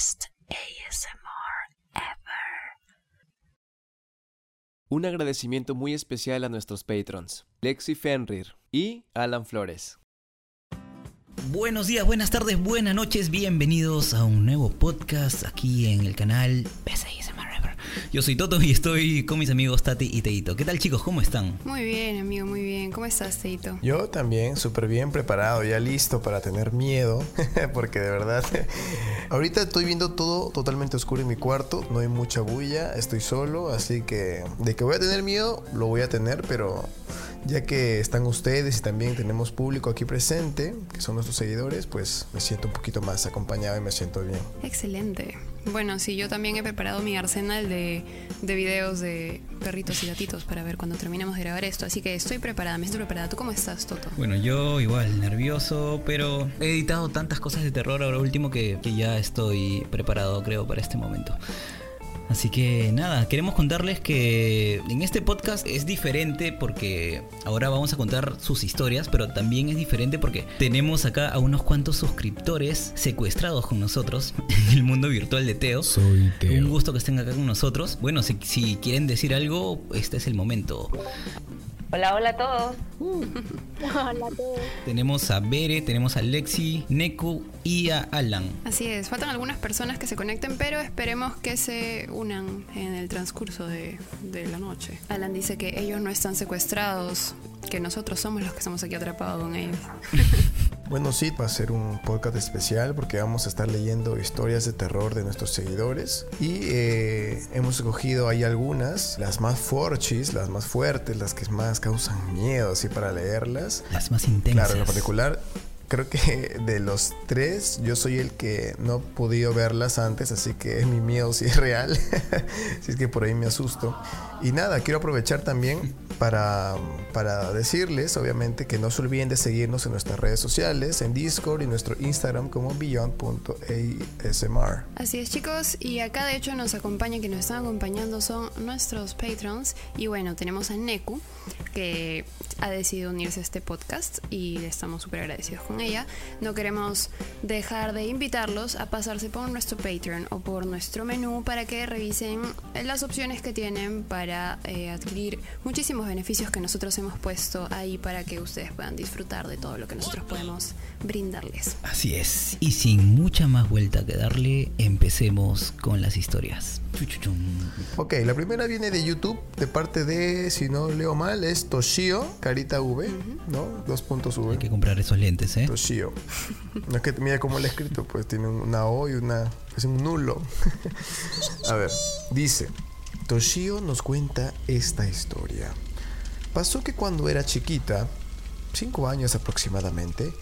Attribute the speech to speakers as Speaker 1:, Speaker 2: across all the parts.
Speaker 1: best ASMR ever.
Speaker 2: Un agradecimiento muy especial a nuestros patrons, Lexi Fenrir y Alan Flores.
Speaker 3: Buenos días, buenas tardes, buenas noches, bienvenidos a un nuevo podcast aquí en el canal ever. Yo soy Toto y estoy con mis amigos Tati y Teito. ¿Qué tal chicos? ¿Cómo están?
Speaker 4: Muy bien, amigo, muy bien. ¿Cómo estás, Teito?
Speaker 5: Yo también, súper bien preparado, ya listo para tener miedo, porque de verdad, ahorita estoy viendo todo totalmente oscuro en mi cuarto, no hay mucha bulla, estoy solo, así que de que voy a tener miedo, lo voy a tener, pero ya que están ustedes y también tenemos público aquí presente, que son nuestros seguidores, pues me siento un poquito más acompañado y me siento bien.
Speaker 4: Excelente. Bueno, sí, yo también he preparado mi arsenal de, de videos de perritos y gatitos para ver cuando terminemos de grabar esto. Así que estoy preparada, me estoy preparada. ¿Tú cómo estás, Toto?
Speaker 3: Bueno, yo igual, nervioso, pero he editado tantas cosas de terror ahora último que, que ya estoy preparado, creo, para este momento. Así que nada, queremos contarles que en este podcast es diferente porque ahora vamos a contar sus historias, pero también es diferente porque tenemos acá a unos cuantos suscriptores secuestrados con nosotros en el mundo virtual de Teo.
Speaker 5: Soy
Speaker 3: Un gusto que estén acá con nosotros. Bueno, si, si quieren decir algo, este es el momento.
Speaker 6: Hola, hola a todos.
Speaker 7: Hola a todos.
Speaker 3: Tenemos a Bere, tenemos a Lexi, Neku y a Alan.
Speaker 4: Así es, faltan algunas personas que se conecten, pero esperemos que se unan en el transcurso de, de la noche. Alan dice que ellos no están secuestrados, que nosotros somos los que estamos aquí atrapados con ellos.
Speaker 5: Bueno, sí, va a ser un podcast especial porque vamos a estar leyendo historias de terror de nuestros seguidores y eh, hemos escogido ahí algunas, las más forchis, las más fuertes, las que más causan miedo, así para leerlas.
Speaker 3: Las más intensas.
Speaker 5: Claro, en lo particular, creo que de los tres, yo soy el que no he podido verlas antes, así que mi miedo sí es real. si es que por ahí me asusto. Y nada, quiero aprovechar también para, para decirles, obviamente, que no se olviden de seguirnos en nuestras redes sociales, en Discord y nuestro Instagram como beyond.asmr.
Speaker 4: Así es chicos, y acá de hecho nos acompañan, que nos están acompañando son nuestros patrons y bueno, tenemos a Neku que ha decidido unirse a este podcast y estamos súper agradecidos con ella. No queremos dejar de invitarlos a pasarse por nuestro Patreon o por nuestro menú para que revisen las opciones que tienen para eh, adquirir muchísimos beneficios que nosotros hemos puesto ahí para que ustedes puedan disfrutar de todo lo que nosotros podemos brindarles.
Speaker 3: Así es. Y sin mucha más vuelta que darle, empecemos con las historias.
Speaker 5: Ok, la primera viene de YouTube, de parte de, si no leo mal, es Toshio, carita V, ¿no? Dos puntos V.
Speaker 3: Hay que comprar esos lentes, ¿eh?
Speaker 5: Toshio. No es que mira cómo lo he escrito, pues tiene una O y una. Es un nulo. A ver, dice: Toshio nos cuenta esta historia. Pasó que cuando era chiquita, cinco años aproximadamente,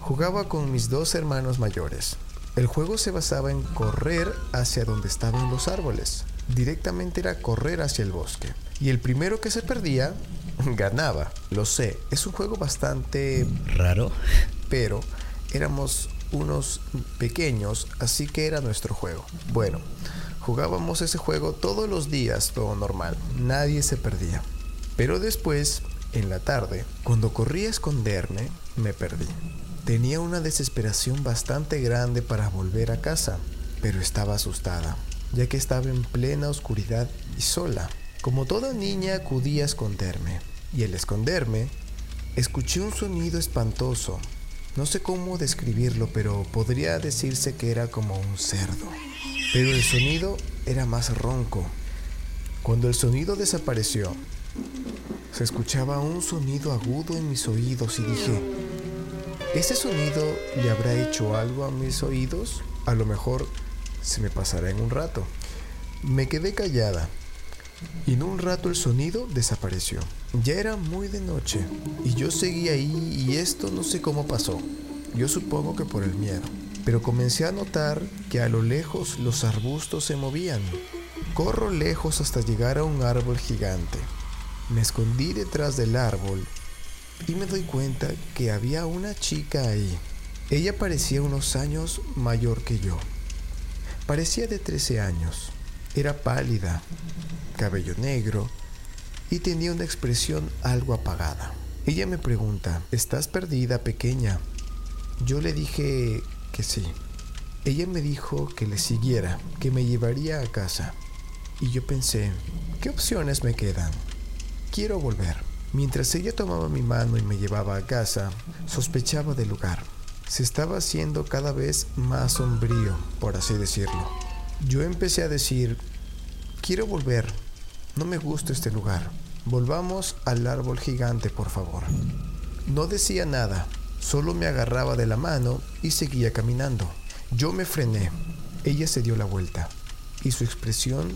Speaker 5: jugaba con mis dos hermanos mayores. El juego se basaba en correr hacia donde estaban los árboles. Directamente era correr hacia el bosque. Y el primero que se perdía, ganaba. Lo sé, es un juego bastante
Speaker 3: Raro.
Speaker 5: pero éramos unos pequeños, así que era nuestro juego. Bueno, jugábamos ese juego todos los días, todo normal, nadie se perdía. Pero después, en la tarde, cuando corrí a esconderme, me perdí. Tenía una desesperación bastante grande para volver a casa, pero estaba asustada, ya que estaba en plena oscuridad y sola. Como toda niña acudí a esconderme, y al esconderme, escuché un sonido espantoso. No sé cómo describirlo, pero podría decirse que era como un cerdo. Pero el sonido era más ronco. Cuando el sonido desapareció, se escuchaba un sonido agudo en mis oídos y dije, ¿ese sonido le habrá hecho algo a mis oídos? A lo mejor se me pasará en un rato. Me quedé callada y en un rato el sonido desapareció. Ya era muy de noche y yo seguí ahí y esto no sé cómo pasó. Yo supongo que por el miedo. Pero comencé a notar que a lo lejos los arbustos se movían. Corro lejos hasta llegar a un árbol gigante. Me escondí detrás del árbol y me doy cuenta que había una chica ahí. Ella parecía unos años mayor que yo. Parecía de 13 años. Era pálida, cabello negro y tenía una expresión algo apagada. Ella me pregunta, ¿estás perdida, pequeña? Yo le dije que sí. Ella me dijo que le siguiera, que me llevaría a casa. Y yo pensé, ¿qué opciones me quedan? Quiero volver. Mientras ella tomaba mi mano y me llevaba a casa, sospechaba del lugar. Se estaba haciendo cada vez más sombrío, por así decirlo. Yo empecé a decir, quiero volver. No me gusta este lugar. Volvamos al árbol gigante, por favor. No decía nada, solo me agarraba de la mano y seguía caminando. Yo me frené. Ella se dio la vuelta y su expresión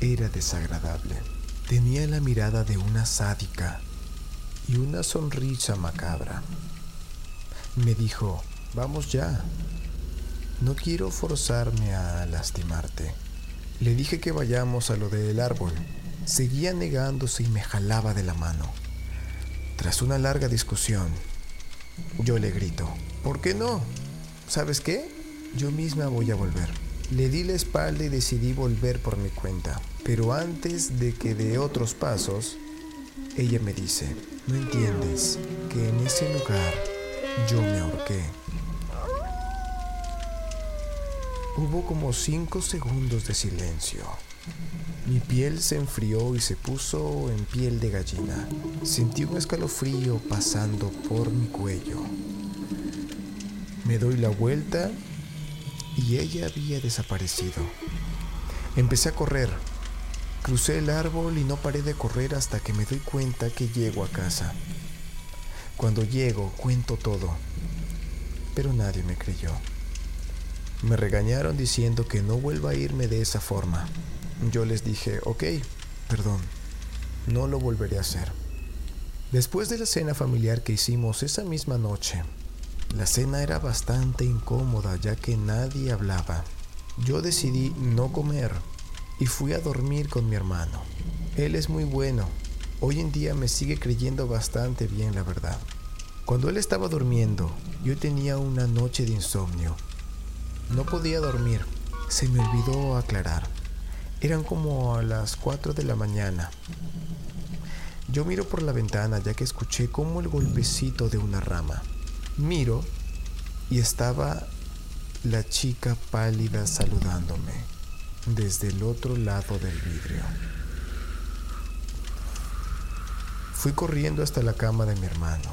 Speaker 5: era desagradable. Tenía la mirada de una sádica y una sonrisa macabra. Me dijo, vamos ya. No quiero forzarme a lastimarte. Le dije que vayamos a lo del árbol. Seguía negándose y me jalaba de la mano. Tras una larga discusión, yo le grito, ¿por qué no? ¿Sabes qué? Yo misma voy a volver. Le di la espalda y decidí volver por mi cuenta. Pero antes de que dé otros pasos, ella me dice, no entiendes que en ese lugar yo me ahorqué. Hubo como cinco segundos de silencio. Mi piel se enfrió y se puso en piel de gallina. Sentí un escalofrío pasando por mi cuello. Me doy la vuelta y ella había desaparecido. Empecé a correr. Crucé el árbol y no paré de correr hasta que me doy cuenta que llego a casa. Cuando llego, cuento todo, pero nadie me creyó. Me regañaron diciendo que no vuelva a irme de esa forma. Yo les dije, ok, perdón, no lo volveré a hacer. Después de la cena familiar que hicimos esa misma noche, la cena era bastante incómoda ya que nadie hablaba. Yo decidí no comer y fui a dormir con mi hermano. Él es muy bueno. Hoy en día me sigue creyendo bastante bien la verdad. Cuando él estaba durmiendo, yo tenía una noche de insomnio. No podía dormir. Se me olvidó aclarar. Eran como a las 4 de la mañana. Yo miro por la ventana ya que escuché como el golpecito de una rama. Miro y estaba la chica pálida saludándome desde el otro lado del vidrio. Fui corriendo hasta la cama de mi hermano.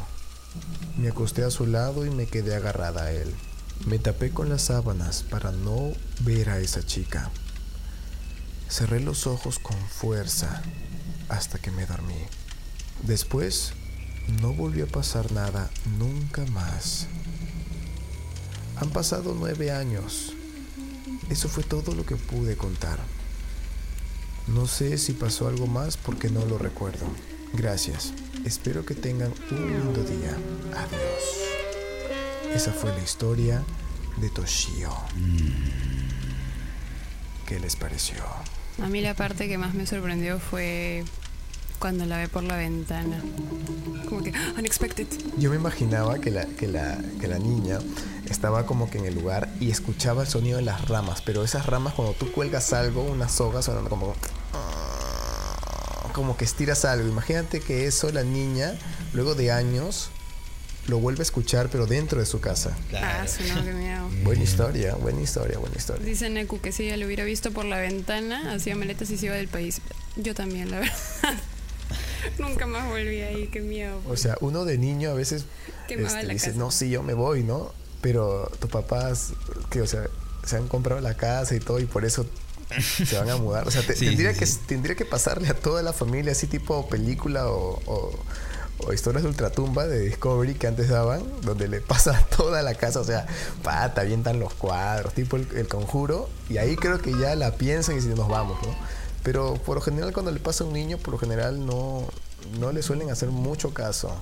Speaker 5: Me acosté a su lado y me quedé agarrada a él. Me tapé con las sábanas para no ver a esa chica. Cerré los ojos con fuerza hasta que me dormí. Después no volvió a pasar nada nunca más. Han pasado nueve años. Eso fue todo lo que pude contar. No sé si pasó algo más porque no lo recuerdo. Gracias. Espero que tengan un lindo día. Adiós. Esa fue la historia de Toshio. ¿Qué les pareció?
Speaker 4: A mí la parte que más me sorprendió fue cuando la ve por la ventana. Como que, "Ah, unexpected.
Speaker 5: Yo me imaginaba que la, que, la, que la niña estaba como que en el lugar y escuchaba el sonido de las ramas, pero esas ramas cuando tú cuelgas algo, una soga sonando como como que estiras algo. Imagínate que eso la niña luego de años lo vuelve a escuchar pero dentro de su casa.
Speaker 4: Ah, sí, no, qué miedo.
Speaker 5: Buena historia, buena historia, buena historia.
Speaker 4: Dice Neku que si ella lo hubiera visto por la ventana, hacía maletas y se iba del país. Yo también, la verdad. Nunca más volví ahí, qué miedo.
Speaker 5: O sea, uno de niño a veces este,
Speaker 4: la
Speaker 5: dice,
Speaker 4: casa.
Speaker 5: no, sí, yo me voy, ¿no? Pero tus papás, que, o sea, se han comprado la casa y todo y por eso se van a mudar. O sea, te-
Speaker 3: Sí,
Speaker 5: tendría,
Speaker 3: sí,
Speaker 5: que,
Speaker 3: sí.
Speaker 5: tendría que pasarle a toda la familia así tipo película o, o- o historias de ultratumba de Discovery que antes daban, donde le pasa toda la casa, o sea, pata, avientan los cuadros, tipo el, conjuro, y ahí creo que ya la piensan y dicen, nos vamos, ¿no? Pero por lo general cuando le pasa a un niño, por lo general no, no le suelen hacer mucho caso.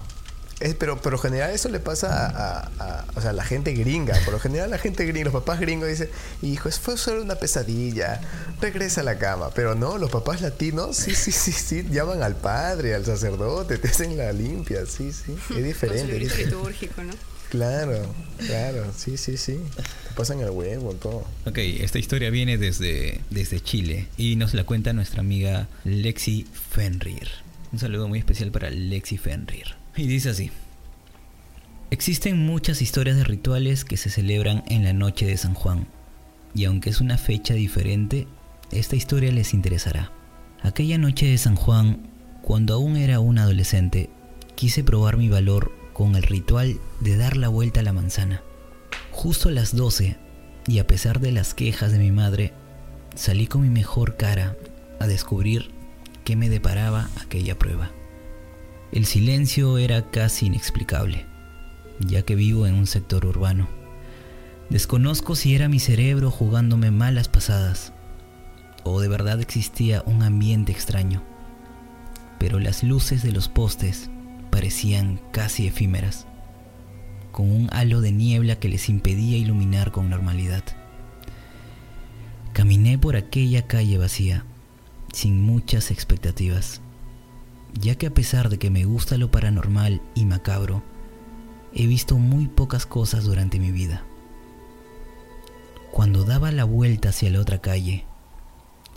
Speaker 5: Es, pero por lo general eso le pasa a, a- a- o sea, a la gente gringa. Por lo general la gente gringa, los papás gringos dicen, hijo, es fue solo una pesadilla, regresa a la cama. Pero no, los papás latinos, sí, sí, sí, sí, llaman al padre, al sacerdote, te hacen la limpia, sí, sí. Es
Speaker 4: Con su
Speaker 5: diferente. es diferente.
Speaker 4: litúrgico, ¿no?
Speaker 5: Claro, claro, sí, sí, sí. Te pasan el huevo, todo.
Speaker 3: Ok, esta historia viene desde, desde Chile y nos la cuenta nuestra amiga Lexi Fenrir. Un saludo muy especial para Lexi Fenrir. Y dice así. Existen muchas historias de rituales que se celebran en la noche de San Juan, y aunque es una fecha diferente, esta historia les interesará. Aquella noche de San Juan, cuando aún era un adolescente, quise probar mi valor con el ritual de dar la vuelta a la manzana. Justo a las 12, y a pesar de las quejas de mi madre, salí con mi mejor cara a descubrir qué me deparaba aquella prueba. El silencio era casi inexplicable, ya que vivo en un sector urbano. Desconozco si era mi cerebro jugándome malas pasadas o de verdad existía un ambiente extraño, pero las luces de los postes parecían casi efímeras, con un halo de niebla que les impedía iluminar con normalidad. Caminé por aquella calle vacía, sin muchas expectativas, ya que a pesar de que me gusta lo paranormal y macabro, he visto muy pocas cosas durante mi vida. Cuando daba la vuelta hacia la otra calle,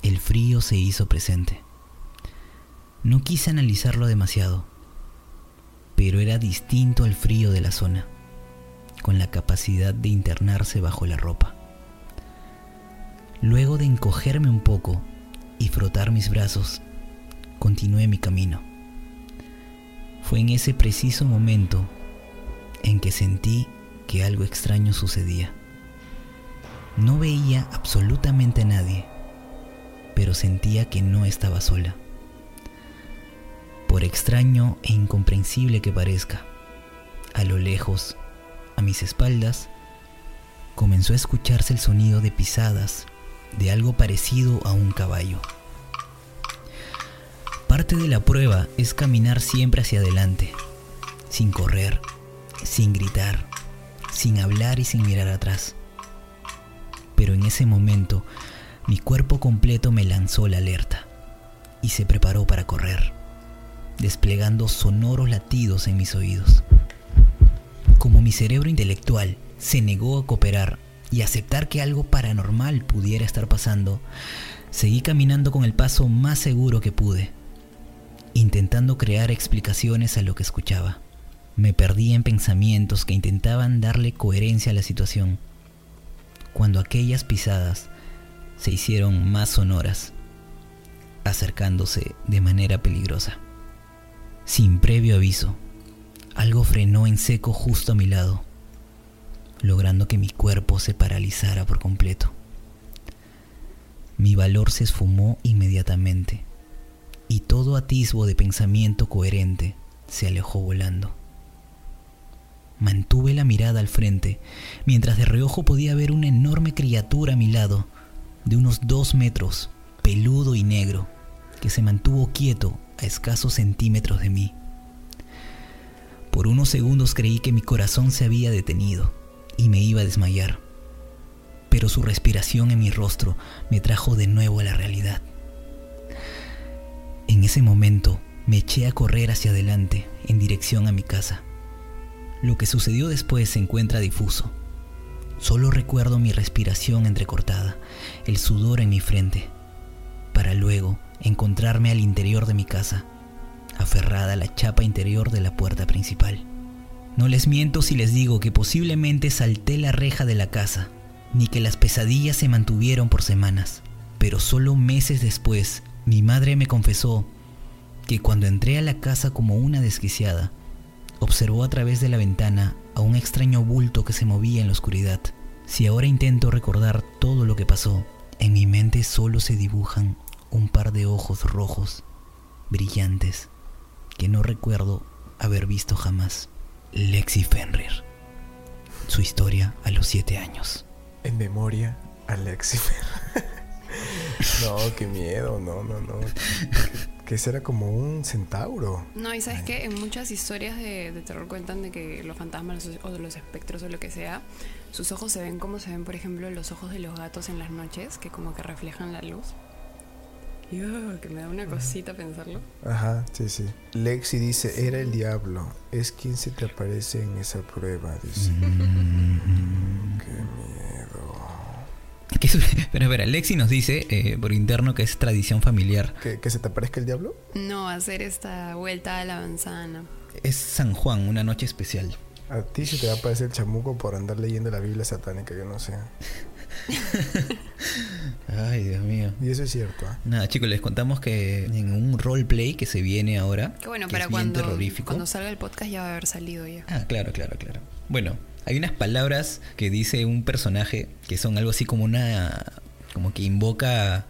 Speaker 3: el frío se hizo presente. No quise analizarlo demasiado, pero era distinto al frío de la zona, con la capacidad de internarse bajo la ropa. Luego de encogerme un poco y frotar mis brazos, continué mi camino. Fue en ese preciso momento en que sentí que algo extraño sucedía. No veía absolutamente a nadie pero sentía que no estaba sola. Por extraño e incomprensible que parezca, a lo lejos, a mis espaldas, comenzó a escucharse el sonido de pisadas de algo parecido a un caballo. Parte de la prueba es caminar siempre hacia adelante, sin correr, sin gritar, sin hablar y sin mirar atrás. Pero en ese momento mi cuerpo completo me lanzó la alerta y se preparó para correr, desplegando sonoros latidos en mis oídos. Como mi cerebro intelectual se negó a cooperar y aceptar que algo paranormal pudiera estar pasando, seguí caminando con el paso más seguro que pude, intentando crear explicaciones a lo que escuchaba. Me perdí en pensamientos que intentaban darle coherencia a la situación, cuando aquellas pisadas se hicieron más sonoras, acercándose de manera peligrosa. Sin previo aviso, algo frenó en seco justo a mi lado, logrando que mi cuerpo se paralizara por completo. Mi valor se esfumó inmediatamente y todo atisbo de pensamiento coherente se alejó volando. Mantuve la mirada al frente, mientras de reojo podía ver una enorme criatura a mi lado, de unos dos metros, peludo y negro, que se mantuvo quieto a escasos centímetros de mí. Por unos segundos creí que mi corazón se había detenido y me iba a desmayar, pero su respiración en mi rostro me trajo de nuevo a la realidad. En ese momento me eché a correr hacia adelante en dirección a mi casa. Lo que sucedió después se encuentra difuso Solo recuerdo mi respiración entrecortada, el sudor en mi frente, para luego encontrarme al interior de mi casa, aferrada a la chapa interior de la puerta principal. No les miento si les digo que posiblemente salté la reja de la casa, ni que las pesadillas se mantuvieron por semanas, pero solo meses después mi madre me confesó que cuando entré a la casa como una desquiciada, observó a través de la ventana a un extraño bulto que se movía en la oscuridad. Si ahora intento recordar todo lo que pasó, en mi mente solo se dibujan un par de ojos rojos, brillantes, que no recuerdo haber visto jamás. Lexi Fenrir. Su historia a los siete años.
Speaker 5: En memoria a Lexi Fenrir. no, qué miedo, no, no, no. que ese era como un centauro.
Speaker 4: No, y sabes que en muchas historias de, terror cuentan de que los fantasmas o los espectros o lo que sea, sus ojos se ven como se ven, por ejemplo, los ojos de los gatos en las noches, que como que reflejan la luz. Y oh, que me da una cosita pensarlo.
Speaker 5: Ajá, sí, sí. Lexi dice, era el diablo. Es quien se te aparece en esa prueba, dice. Qué
Speaker 3: pero espera, Lexi nos dice eh, por interno que es tradición familiar.
Speaker 5: ¿Que, se te aparezca el diablo?
Speaker 4: No, hacer esta vuelta a la manzana.
Speaker 3: Es San Juan, una noche especial.
Speaker 5: A ti se te va a parecer el chamuco por andar leyendo la Biblia satánica, yo no sé.
Speaker 3: Ay, Dios mío.
Speaker 5: Y eso es cierto. ¿ah?
Speaker 3: Nada, chicos, les contamos que en un roleplay que se viene ahora,
Speaker 4: Que bueno,
Speaker 3: que
Speaker 4: para
Speaker 3: es bien terrorífico.
Speaker 4: cuando salga el podcast ya va a haber salido ya.
Speaker 3: Ah, claro, claro, claro. Bueno, hay unas palabras que dice un personaje que son algo así como una. como que invoca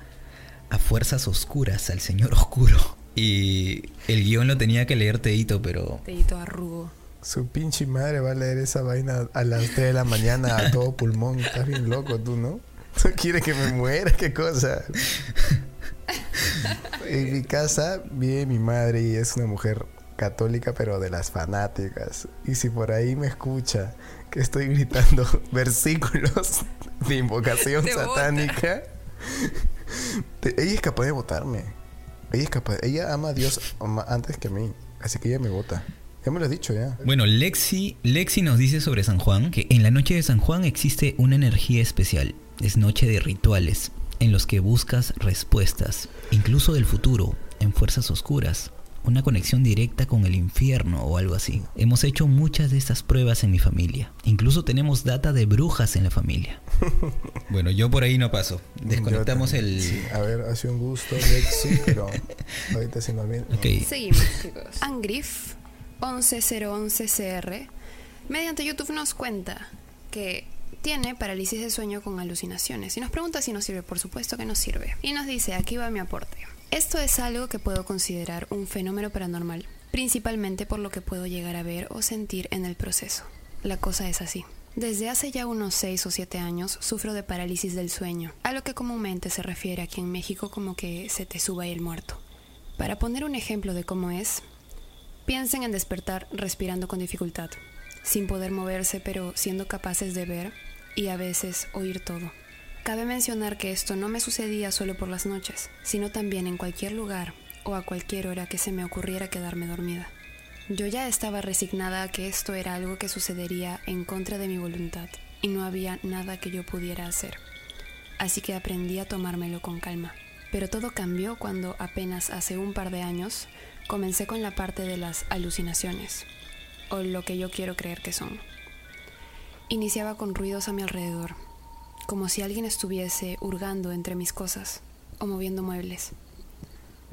Speaker 3: a fuerzas oscuras, al señor oscuro. Y el guion lo tenía que leer Teito, pero.
Speaker 4: Dedito arrugo.
Speaker 5: Su pinche madre va a leer esa vaina a las 3 de la mañana a todo pulmón. Estás bien loco tú, ¿no? ¿Tú quieres que me muera? ¿Qué cosa? En mi casa vive mi madre y es una mujer católica, pero de las fanáticas. Y si por ahí me escucha que estoy gritando versículos de invocación satánica, ella es capaz de votarme. Ella es capaz, ella ama a Dios antes que a mí, así que ella me vota. Ya me lo has dicho ya.
Speaker 3: Bueno, Lexi, Lexi nos dice sobre San Juan que en la noche de San Juan existe una energía especial. Es noche de rituales en los que buscas respuestas, incluso del futuro, en fuerzas oscuras. Una conexión directa con el infierno o algo así. Hemos hecho muchas de estas pruebas en mi familia. Incluso tenemos data de brujas en la familia. bueno, yo por ahí no paso. Desconectamos el...
Speaker 5: sí. A ver, ha sido un gusto, Lexi, pero ahorita se nos viene.
Speaker 3: Ok.
Speaker 4: Seguimos, chicos. Angrif 11011CR mediante YouTube nos cuenta que tiene parálisis de sueño con alucinaciones y nos pregunta si nos sirve, por supuesto que nos sirve. Y nos dice, aquí va mi aporte. Esto es algo que puedo considerar un fenómeno paranormal, principalmente por lo que puedo llegar a ver o sentir en el proceso. La cosa es así. Desde hace ya unos 6 o 7 años sufro de parálisis del sueño, a lo que comúnmente se refiere aquí en México como que se te suba el muerto. Para poner un ejemplo de cómo es, piensen en despertar respirando con dificultad, sin poder moverse pero siendo capaces de ver y a veces oír todo. Cabe mencionar que esto no me sucedía solo por las noches, sino también en cualquier lugar o a cualquier hora que se me ocurriera quedarme dormida. Yo ya estaba resignada a que esto era algo que sucedería en contra de mi voluntad y no había nada que yo pudiera hacer. Así que aprendí a tomármelo con calma. Pero todo cambió cuando apenas hace un par de años comencé con la parte de las alucinaciones, o lo que yo quiero creer que son. Iniciaba con ruidos a mi alrededor, como si alguien estuviese hurgando entre mis cosas o moviendo muebles.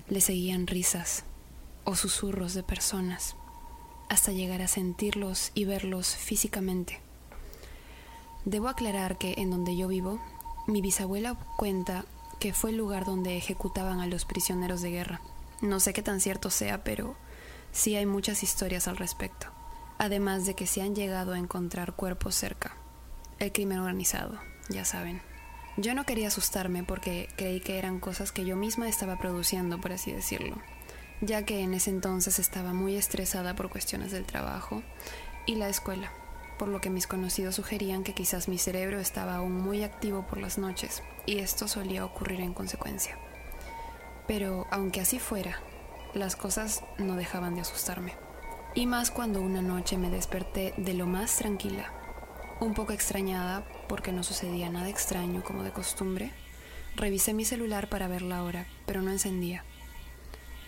Speaker 4: Le seguían risas o susurros de personas, hasta llegar a sentirlos y verlos físicamente. Debo aclarar que en donde yo vivo, mi bisabuela cuenta que fue el lugar donde ejecutaban a los prisioneros de guerra. No sé qué tan cierto sea, pero sí hay muchas historias al respecto. Además de que se han llegado a encontrar cuerpos cerca. El crimen organizado, ya saben. Yo no quería asustarme porque creí que eran cosas que yo misma estaba produciendo, por así decirlo, ya que en ese entonces estaba muy estresada por cuestiones del trabajo y la escuela, por lo que mis conocidos sugerían que quizás mi cerebro estaba aún muy activo por las noches y esto solía ocurrir en consecuencia. Pero aunque así fuera, las cosas no dejaban de asustarme. Y más cuando una noche me desperté de lo más tranquila, un poco extrañada porque no sucedía nada extraño como de costumbre, revisé mi celular para ver la hora, pero no encendía.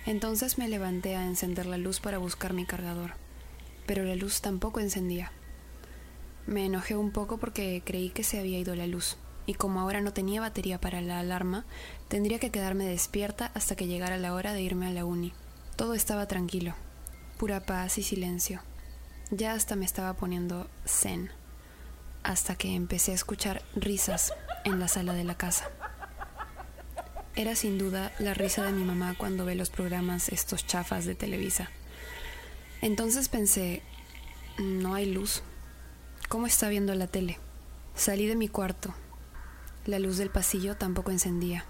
Speaker 4: Entonces me levanté a encender la luz para buscar mi cargador, pero la luz tampoco encendía. Me enojé un poco porque creí que se había ido la luz, y como ahora no tenía batería para la alarma, tendría que quedarme despierta hasta que llegara la hora de irme a la uni. Todo estaba tranquilo, pura paz y silencio. Ya hasta me estaba poniendo zen, hasta que empecé a escuchar risas en la sala de la casa. Era sin duda la risa de mi mamá cuando ve los programas estos chafas de Televisa. Entonces pensé, no hay luz. ¿Cómo está viendo la tele? Salí de mi cuarto. La luz del pasillo tampoco encendía.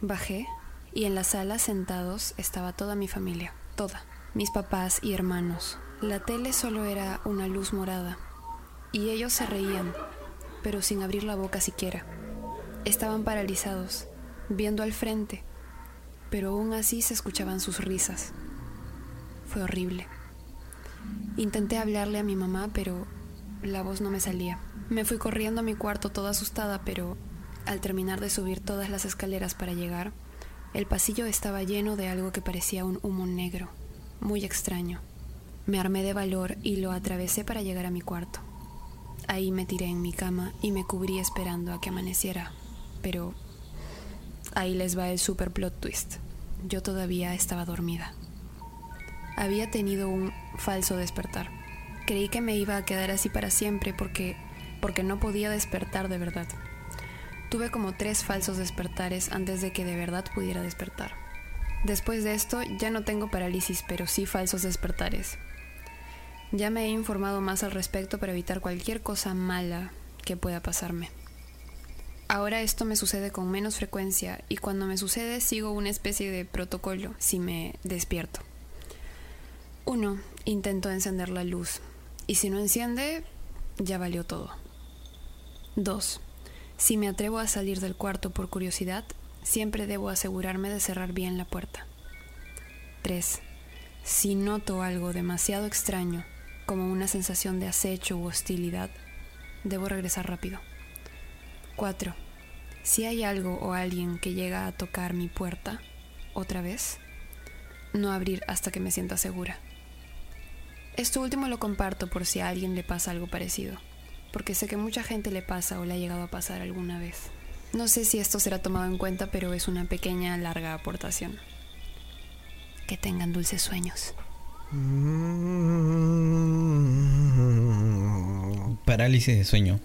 Speaker 4: Bajé y en la sala sentados estaba toda mi familia, toda, mis papás y hermanos. La tele solo era una luz morada y ellos se reían, pero sin abrir la boca siquiera. Estaban paralizados, viendo al frente, pero aún así se escuchaban sus risas. Fue horrible. Intenté hablarle a mi mamá, pero la voz no me salía. Me fui corriendo a mi cuarto toda asustada, pero al terminar de subir todas las escaleras para llegar, el pasillo estaba lleno de algo que parecía un humo negro, muy extraño. Me armé de valor y lo atravesé para llegar a mi cuarto. Ahí me tiré en mi cama y me cubrí esperando a que amaneciera. Pero ahí les va el super plot twist. Yo todavía estaba dormida. Había tenido un falso despertar. Creí que me iba a quedar así para siempre porque porque no podía despertar de verdad. Tuve como tres falsos despertares antes de que de verdad pudiera despertar. Después de esto ya no tengo parálisis, pero sí falsos despertares. Ya me he informado más al respecto para evitar cualquier cosa mala que pueda pasarme. Ahora esto me sucede con menos frecuencia y cuando me sucede sigo una especie de protocolo si me despierto. Uno, Intento encender la luz y si no enciende, ya valió todo. 2. Si me atrevo a salir del cuarto por curiosidad, siempre debo asegurarme de cerrar bien la puerta. 3. Si noto algo demasiado extraño, como una sensación de acecho u hostilidad, debo regresar rápido. 4. Si hay algo o alguien que llega a tocar mi puerta, otra vez, no abrir hasta que me sienta segura. Esto último lo comparto por si a alguien le pasa algo parecido porque sé que mucha gente le pasa o le ha llegado a pasar alguna vez. No sé si esto será tomado en cuenta, pero es una pequeña, larga aportación. Que tengan dulces sueños.
Speaker 3: Parálisis de sueño.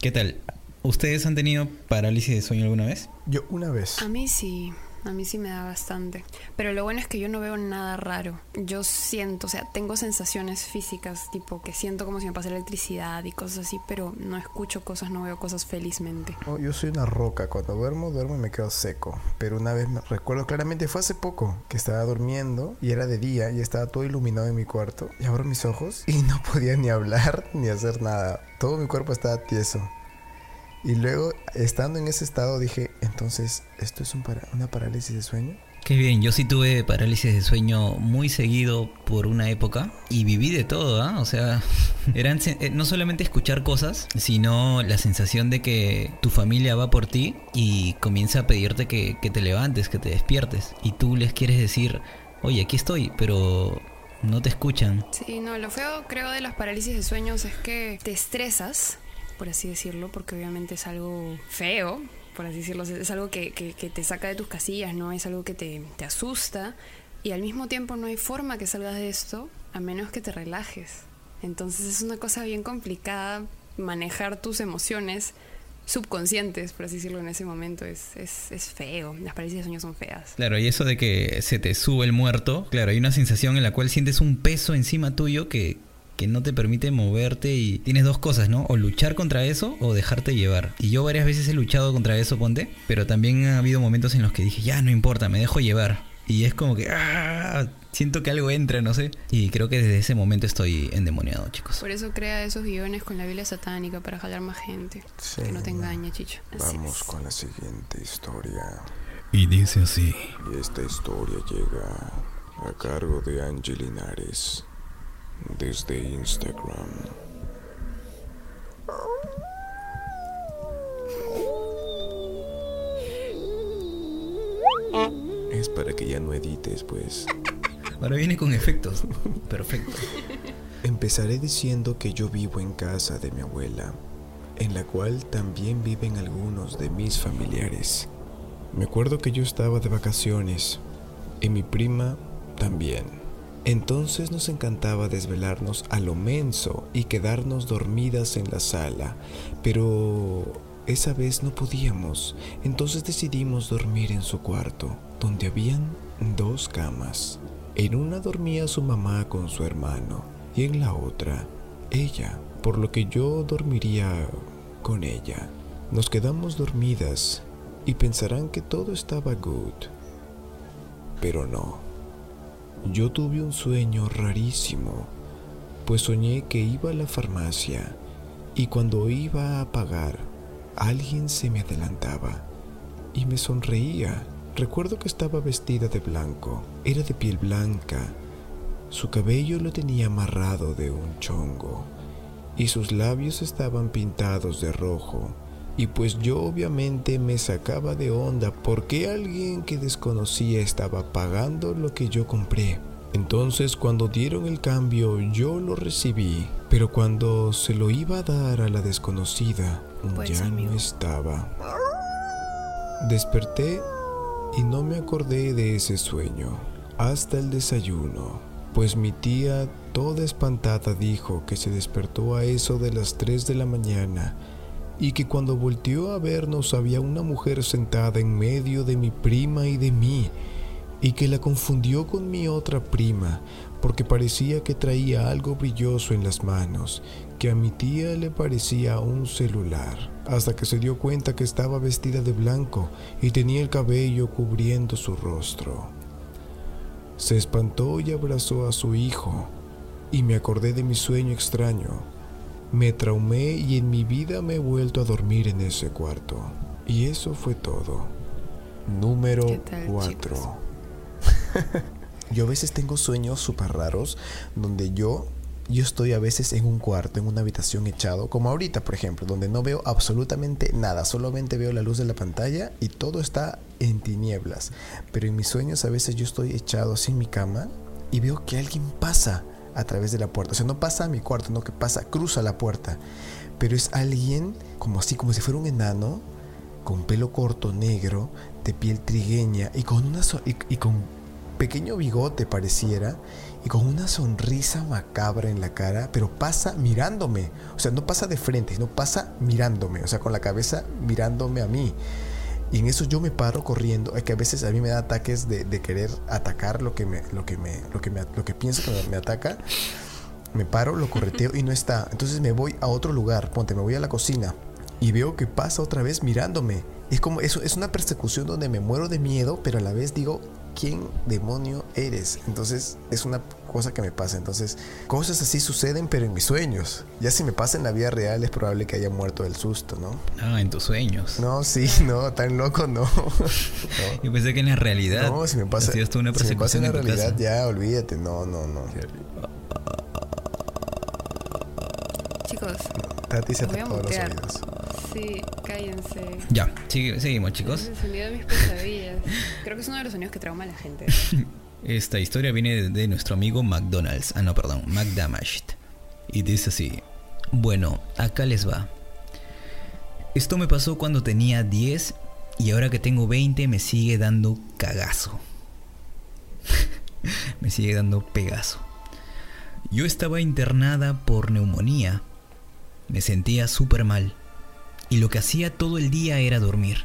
Speaker 3: ¿Qué tal? ¿Ustedes han tenido parálisis de sueño alguna vez?
Speaker 5: Yo una vez.
Speaker 4: A mí sí. A mí sí me da bastante. Pero lo bueno es que yo no veo nada raro. Yo siento, o sea, tengo sensaciones físicas, tipo que siento como si me pasa electricidad y cosas así, pero no escucho cosas, no veo cosas felizmente.
Speaker 5: Yo soy una roca. Cuando duermo, duermo y me quedo seco. Pero una vez me recuerdo claramente, fue hace poco que estaba durmiendo y era de día y estaba todo iluminado en mi cuarto. Y abro mis ojos y no podía ni hablar ni hacer nada. Todo mi cuerpo estaba tieso. Y luego, estando en ese estado, dije, entonces, ¿esto es un para una parálisis de sueño?
Speaker 3: Qué bien, yo sí tuve parálisis de sueño muy seguido por una época y viví de todo, ¿ah? O sea, eran eh, no solamente escuchar cosas, sino la sensación de que tu familia va por ti y comienza a pedirte que, que te levantes, que te despiertes. Y tú les quieres decir, oye, aquí estoy, pero no te escuchan.
Speaker 4: Sí, no, lo feo creo de las parálisis de sueños es que te estresas por así decirlo, porque obviamente es algo feo, por así decirlo, es algo que, te saca de tus casillas, ¿no? Es algo que te, te asusta y al mismo tiempo no hay forma que salgas de esto a menos que te relajes. Entonces es una cosa bien complicada manejar tus emociones subconscientes, por así decirlo, en ese momento. Es, es, es, feo. Las parálisis de sueño son feas.
Speaker 3: Claro, y eso de que se te sube el muerto, claro, hay una sensación en la cual sientes un peso encima tuyo que, que no te permite moverte y tienes dos cosas, ¿no? O luchar contra eso o dejarte llevar. Y yo varias veces he luchado contra eso, ponte, pero también ha habido momentos en los que dije, ya no importa, me dejo llevar. Y es como que, ¡ah! Siento que algo entra, no sé. Y creo que desde ese momento estoy endemoniado, chicos.
Speaker 4: Por eso crea esos guiones con la Biblia satánica para jalar más gente. que no te engañe, chicho.
Speaker 5: Vamos con la siguiente historia.
Speaker 3: Y dice así.
Speaker 5: Y esta historia llega a cargo de Angie Linares desde Instagram. Es para que ya no edites, pues.
Speaker 3: Ahora viene con efectos. Perfecto.
Speaker 5: Empezaré diciendo que yo vivo en casa de mi abuela, en la cual también viven algunos de mis familiares. Me acuerdo que yo estaba de vacaciones y mi prima también. Entonces nos encantaba desvelarnos a lo menso y quedarnos dormidas en la sala, pero esa vez no podíamos, entonces decidimos dormir en su cuarto, donde habían dos camas. En una dormía su mamá con su hermano y en la otra ella, por lo que yo dormiría con ella. Nos quedamos dormidas y pensarán que todo estaba good, pero no. Yo tuve un sueño rarísimo, pues soñé que iba a la farmacia y cuando iba a pagar, alguien se me adelantaba y me sonreía. Recuerdo que estaba vestida de blanco, era de piel blanca, su cabello lo tenía amarrado de un chongo y sus labios estaban pintados de rojo. Y pues yo obviamente me sacaba de onda porque alguien que desconocía estaba pagando lo que yo compré. Entonces cuando dieron el cambio yo lo recibí, pero cuando se lo iba a dar a la desconocida,
Speaker 4: Pues,
Speaker 5: ya
Speaker 4: amigo.
Speaker 5: no estaba. Desperté y no me acordé de ese sueño hasta el desayuno, pues mi tía toda espantada dijo que se despertó a eso de las 3 de la mañana y que cuando volteó a vernos había una mujer sentada en medio de mi prima y de mí y que la confundió con mi otra prima porque parecía que traía algo brilloso en las manos, que a mi tía le parecía un celular, hasta que se dio cuenta que estaba vestida de blanco y tenía el cabello cubriendo su rostro. Se espantó y abrazó a su hijo, y me acordé de mi sueño extraño. Me traumé y en mi vida me he vuelto a dormir en ese cuarto. Y eso fue todo. Número
Speaker 4: ¿Qué tal,
Speaker 5: 4.
Speaker 4: chicos?
Speaker 5: Yo a veces tengo sueños súper raros donde yo, yo estoy a veces en un cuarto, en una habitación echado, como ahorita por ejemplo, donde no veo absolutamente nada, solamente veo la luz de la pantalla y todo está en tinieblas. Pero en mis sueños a veces yo estoy echado así en mi cama y veo que alguien pasa a través de la puerta. O sea, no pasa a mi cuarto, no que pasa, cruza la puerta. Pero es alguien como así, como si fuera un enano, con pelo corto negro, de piel trigueña y con una so- y, con pequeño bigote pareciera y con una sonrisa macabra en la cara, pero pasa mirándome. O sea, no pasa de frente, sino pasa mirándome, o sea, con la cabeza mirándome a mí. Y en eso yo me paro corriendo. Es que a veces a mí me da ataques de, querer atacar lo que me, lo que me, lo que me, lo que pienso que me, ataca. Me paro, lo correteo y no está. Entonces me voy a otro lugar. Ponte, me voy a la cocina y veo que pasa otra vez mirándome. Es como eso es una persecución donde me muero de miedo, pero a la vez digo, ¿quién demonio eres? Entonces es una cosa que me pasa. Entonces cosas así suceden, pero en mis sueños. Ya si me pasa en la vida real es probable que haya muerto del susto, ¿no?
Speaker 3: Ah, en tus sueños.
Speaker 5: No, sí, no, tan loco no. No.
Speaker 3: Yo pensé que en la realidad.
Speaker 5: No, si me pasa,
Speaker 3: tú una
Speaker 5: si me pasa en la
Speaker 3: en
Speaker 5: realidad,
Speaker 3: casa.
Speaker 5: ya olvídate, no, no, no.
Speaker 4: Chicos,
Speaker 5: Tati se tapó los oídos.
Speaker 4: sí, cállense.
Speaker 3: Ya, seguimos
Speaker 4: Es
Speaker 3: chicos.
Speaker 4: el sonido de mis pesadillas. Creo que es uno de los sonidos que trauma a la gente.
Speaker 3: Esta historia viene de, nuestro amigo McDonald's. Ah, no, perdón, McDamashed. Y dice así. Bueno, acá les va. Esto me pasó cuando tenía 10 y ahora que tengo 20 me sigue dando cagazo. me sigue dando pegazo. Yo estaba internada por neumonía. Me sentía súper mal. Y lo que hacía todo el día era dormir.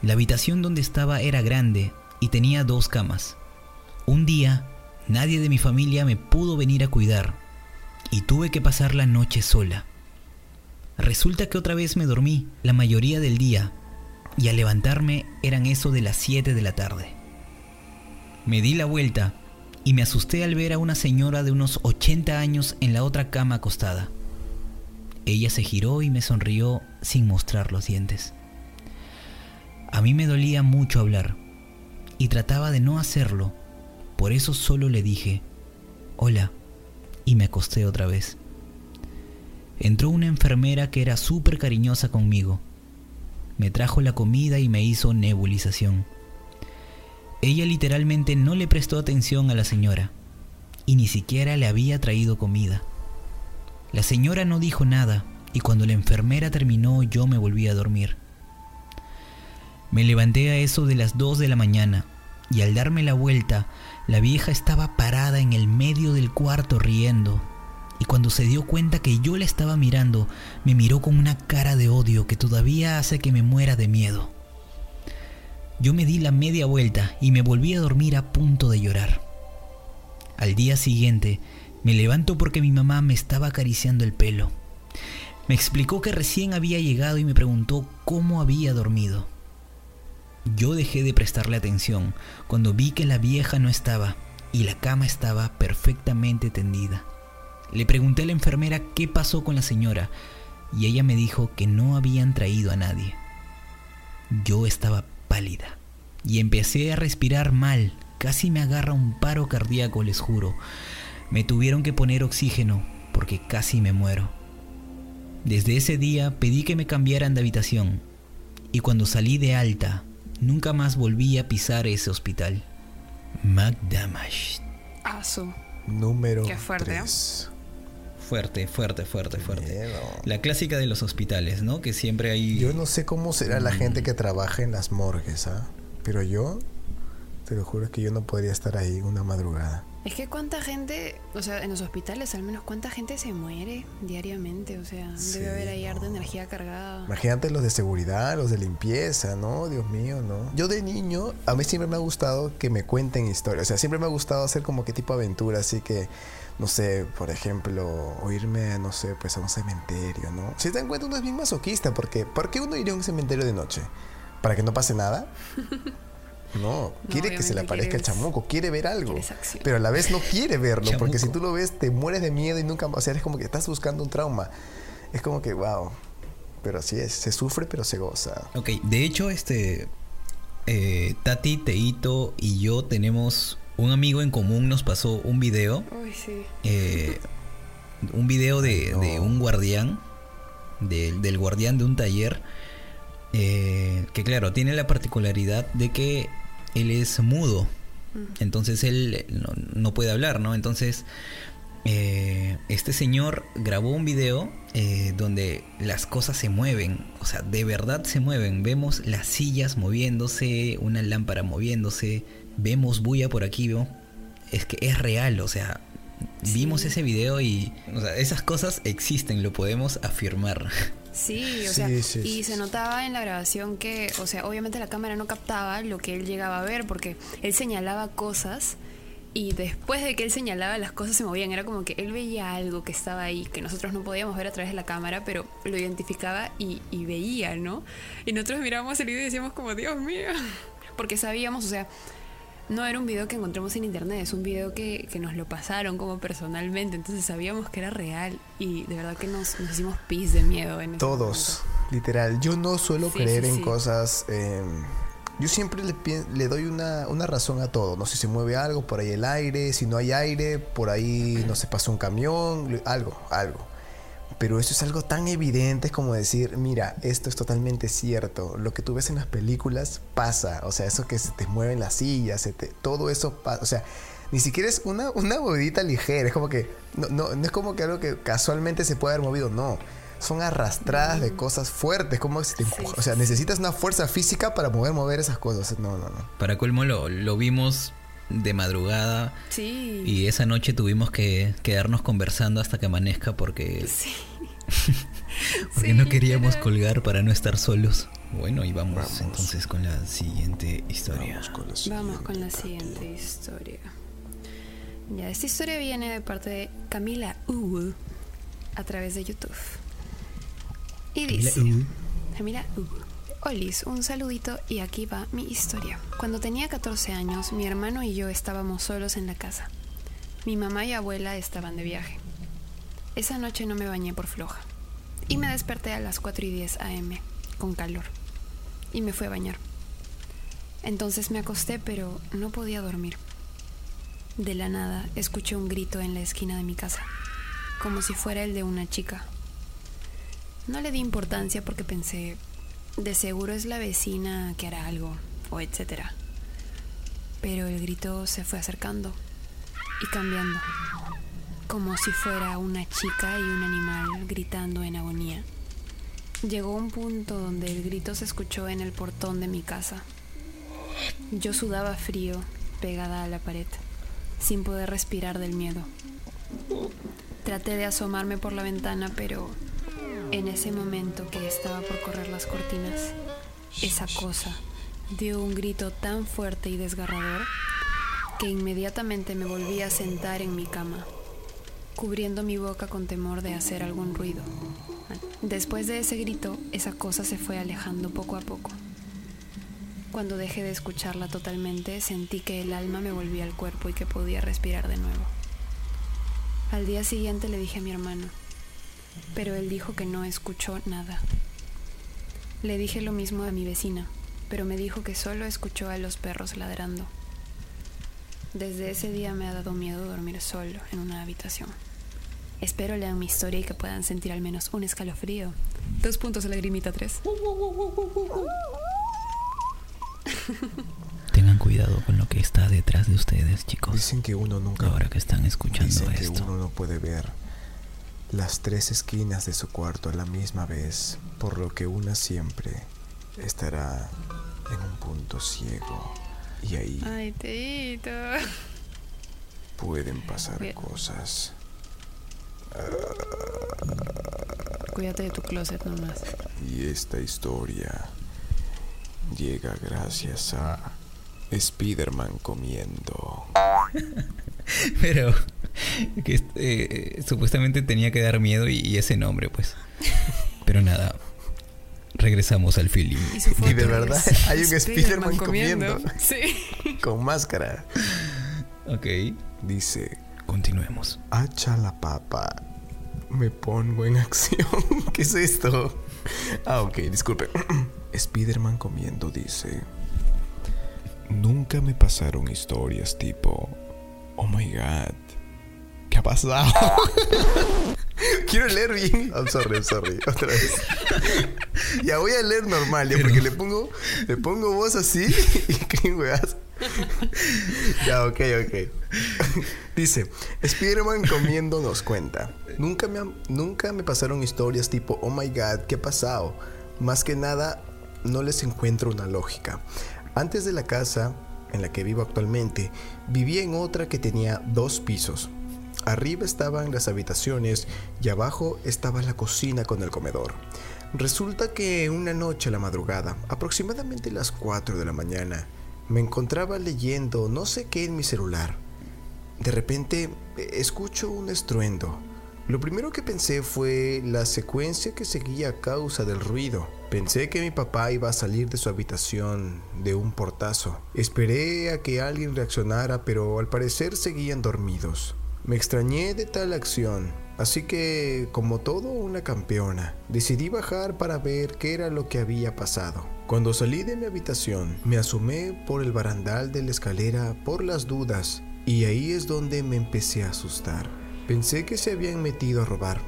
Speaker 3: La habitación donde estaba era grande y tenía dos camas. Un día, nadie de mi familia me pudo venir a cuidar y tuve que pasar la noche sola. Resulta que otra vez me dormí la mayoría del día y al levantarme eran eso de las 7 de la tarde. Me di la vuelta y me asusté al ver a una señora de unos 80 años en la otra cama acostada. Ella se giró y me sonrió sin mostrar los dientes. A mí me dolía mucho hablar y trataba de no hacerlo, por eso solo le dije, hola, y me acosté otra vez. Entró una enfermera que era súper cariñosa conmigo. Me trajo la comida y me hizo nebulización. Ella literalmente no le prestó atención a la señora y ni siquiera le había traído comida. La señora no dijo nada y cuando la enfermera terminó yo me volví a dormir. Me levanté a eso de las 2 de la mañana y al darme la vuelta, la vieja estaba parada en el medio del cuarto riendo. Y cuando se dio cuenta que yo la estaba mirando, me miró con una cara de odio que todavía hace que me muera de miedo. Yo me di la media vuelta y me volví a dormir a punto de llorar. Al día siguiente, me levanto porque mi mamá me estaba acariciando el pelo. Me explicó que recién había llegado y me preguntó cómo había dormido. Yo dejé de prestarle atención cuando vi que la vieja no estaba y la cama estaba perfectamente tendida. Le pregunté a la enfermera qué pasó con la señora y ella me dijo que no habían traído a nadie. Yo estaba pálida y empecé a respirar mal, casi me agarra un paro cardíaco, les juro. Me tuvieron que poner oxígeno porque casi me muero. Desde ese día pedí que me cambiaran de habitación y cuando salí de alta, nunca más volví a pisar ese hospital. McDamash.
Speaker 4: Ah, su.
Speaker 5: Número
Speaker 4: Qué fuerte, ¿eh?
Speaker 5: 3.
Speaker 3: Fuerte, fuerte, fuerte, fuerte.
Speaker 5: Miedo.
Speaker 3: La clásica de los hospitales, ¿no? Que siempre hay...
Speaker 5: Yo no sé cómo será la gente que trabaja en las morgues, ¿ah? Pero yo, te lo juro que yo no podría estar ahí una madrugada.
Speaker 4: Es que cuánta gente, o sea, en los hospitales al menos, cuánta gente se muere diariamente. O sea,
Speaker 5: Sí,
Speaker 4: debe haber ahí
Speaker 5: no.
Speaker 4: harta energía cargada.
Speaker 5: Imagínate los de seguridad, los de limpieza, ¿no? Dios mío, ¿no? Yo de niño, a mí siempre me ha gustado que me cuenten historias. O sea, siempre me ha gustado hacer como que tipo aventura, así que, no sé, por ejemplo, o irme, no sé, pues a un cementerio, ¿no? Si te dan cuenta, uno es bien masoquista, porque ¿por qué uno iría a un cementerio de noche? ¿Para que no pase nada? No, quiere que se le aparezca el chamuco, quiere ver algo. Pero a la vez no quiere verlo, porque si tú lo ves, te mueres de miedo y nunca más. O sea, es como que estás buscando un trauma. Es como que, wow. Pero así es, se sufre, pero se goza.
Speaker 3: Ok, de hecho, este. eh, Tati, Teito y yo tenemos un amigo en común, nos pasó un video.
Speaker 4: Uy, sí.
Speaker 3: eh, un video de,
Speaker 5: no.
Speaker 3: de un guardián. de- del guardián de un taller. eh, que claro, tiene la particularidad de que él es mudo. Entonces él eh, no, no puede hablar, ¿no? Entonces. eh, este señor grabó un video eh, donde las cosas se mueven, o sea, de verdad se mueven. Vemos las sillas moviéndose, una lámpara moviéndose, vemos bulla por aquí, ¿no? Es que es real, o sea, vimos ese video y, o sea, esas cosas existen, lo podemos afirmar.
Speaker 4: Sí, o sea,
Speaker 5: sí,
Speaker 4: y se notaba en la grabación que, o sea, obviamente la cámara no captaba lo que él llegaba a ver porque él señalaba cosas y después de que él señalaba las cosas se movían, era como que él veía algo que estaba ahí que nosotros no podíamos ver a través de la cámara, pero lo identificaba y, y veía, ¿no? Y nosotros mirábamos el video y decíamos como, Dios mío, porque sabíamos, o sea, no era un video que encontramos en internet, es un video que, que nos lo pasaron como personalmente, entonces sabíamos que era real y de verdad que nos, nos hicimos pis de miedo en
Speaker 5: Todos, literal. Yo no suelo
Speaker 4: Sí,
Speaker 5: creer
Speaker 4: sí,
Speaker 5: en
Speaker 4: sí.
Speaker 5: cosas. eh, yo siempre le, le doy una, una razón a todo. No sé si se mueve algo, por ahí el aire. Si no hay aire, por ahí no se pasa un camión. Algo, algo. Pero eso es algo tan evidente es como decir, mira, esto es totalmente cierto. Lo que tú ves en las películas pasa. O sea, eso que se te mueven las sillas, se te- todo eso pasa. O sea, ni siquiera es una, una movidita ligera. Es como que, no, no, no es como que algo que casualmente se puede haber movido, no. Son arrastradas de cosas fuertes, como si te empuja. O sea, necesitas una fuerza física para poder mover esas cosas. No, no, no.
Speaker 3: Para colmo lo, lo vimos de madrugada
Speaker 4: Sí.
Speaker 3: y esa noche tuvimos que quedarnos conversando hasta que amanezca porque,
Speaker 4: Sí.
Speaker 3: porque
Speaker 4: Sí,
Speaker 3: no queríamos colgar para no estar solos. Bueno, y vamos,
Speaker 5: Vamos.
Speaker 3: entonces con la siguiente historia.
Speaker 5: Vamos con la
Speaker 4: Vamos con la
Speaker 5: siguiente
Speaker 4: siguiente historia. Ya, esta historia viene de parte de Camila U a través de YouTube. Y
Speaker 3: Camila
Speaker 4: dice:
Speaker 3: U.
Speaker 4: Camila U. Olis, un saludito y aquí va mi historia. Cuando tenía 14 años, mi hermano y yo estábamos solos en la casa. Mi mamá y abuela estaban de viaje. Esa noche no me bañé por floja. Y me desperté a las 4 y 10 am, con calor. Y me fui a bañar. Entonces me acosté, pero no podía dormir. De la nada escuché un grito en la esquina de mi casa, como si fuera el de una chica. No le di importancia porque pensé, de seguro es la vecina que hará algo, o etcétera. Pero el grito se fue acercando y cambiando, como si fuera una chica y un animal gritando en agonía. Llegó un punto donde el grito se escuchó en el portón de mi casa. Yo sudaba frío, pegada a la pared, sin poder respirar del miedo. Traté de asomarme por la ventana, pero en ese momento que estaba por correr las cortinas, esa cosa dio un grito tan fuerte y desgarrador que inmediatamente me volví a sentar en mi cama, cubriendo mi boca con temor de hacer algún ruido. Después de ese grito, esa cosa se fue alejando poco a poco. Cuando dejé de escucharla totalmente, sentí que el alma me volvía al cuerpo y que podía respirar de nuevo. Al día siguiente le dije a mi hermano, pero él dijo que no escuchó nada. Le dije lo mismo a mi vecina, pero me dijo que solo escuchó a los perros ladrando. Desde ese día me ha dado miedo dormir solo en una habitación. Espero lean mi historia y que puedan sentir al menos un escalofrío. Dos puntos a la grimita tres.
Speaker 3: Tengan cuidado con lo que está detrás de ustedes, chicos.
Speaker 5: Dicen que uno nunca
Speaker 3: Ahora que están escuchando
Speaker 5: Dicen que
Speaker 3: esto.
Speaker 5: uno no puede ver las tres esquinas de su cuarto a la misma vez, por lo que una siempre estará en un punto ciego y ahí
Speaker 4: Ay, Teito.
Speaker 5: pueden pasar
Speaker 4: Cuida-
Speaker 5: cosas.
Speaker 4: Cuídate de tu closet nomás.
Speaker 5: Y esta historia llega gracias a Spider-Man comiendo.
Speaker 3: Pero que eh, supuestamente tenía que dar miedo y, y ese nombre, pues. Pero nada. Regresamos al feeling.
Speaker 4: Y,
Speaker 5: de verdad,
Speaker 4: es
Speaker 5: hay un Spider-Man comiendo.
Speaker 4: Sí.
Speaker 5: Con máscara.
Speaker 3: Ok.
Speaker 5: Dice,
Speaker 3: Continuemos.
Speaker 5: hacha la papa. Me pongo en acción. ¿Qué es esto? Ah, ok, disculpe. Spider-Man comiendo dice, nunca me pasaron historias tipo, oh my god, ¿qué ha pasado? Quiero leer bien. I'm sorry, I'm sorry. Otra vez. Ya voy a leer normal, ya, porque le pongo, le pongo voz así y weas. Ya, ok, ok. Dice, Spider-Man comiendo nos cuenta. Nunca me, nunca me pasaron historias tipo, oh my god, ¿qué ha pasado? Más que nada, no les encuentro una lógica. Antes de la casa en la que vivo actualmente, vivía en otra que tenía dos pisos. Arriba estaban las habitaciones y abajo estaba la cocina con el comedor. Resulta que una noche a la madrugada, aproximadamente las 4 de la mañana, me encontraba leyendo no sé qué en mi celular. De repente escucho un estruendo. Lo primero que pensé fue la secuencia que seguía a causa del ruido. Pensé que mi papá iba a salir de su habitación de un portazo. Esperé a que alguien reaccionara, pero al parecer seguían dormidos. Me extrañé de tal acción, así que, como todo una campeona, decidí bajar para ver qué era lo que había pasado. Cuando salí de mi habitación, me asomé por el barandal de la escalera por las dudas, y ahí es donde me empecé a asustar. Pensé que se habían metido a robar.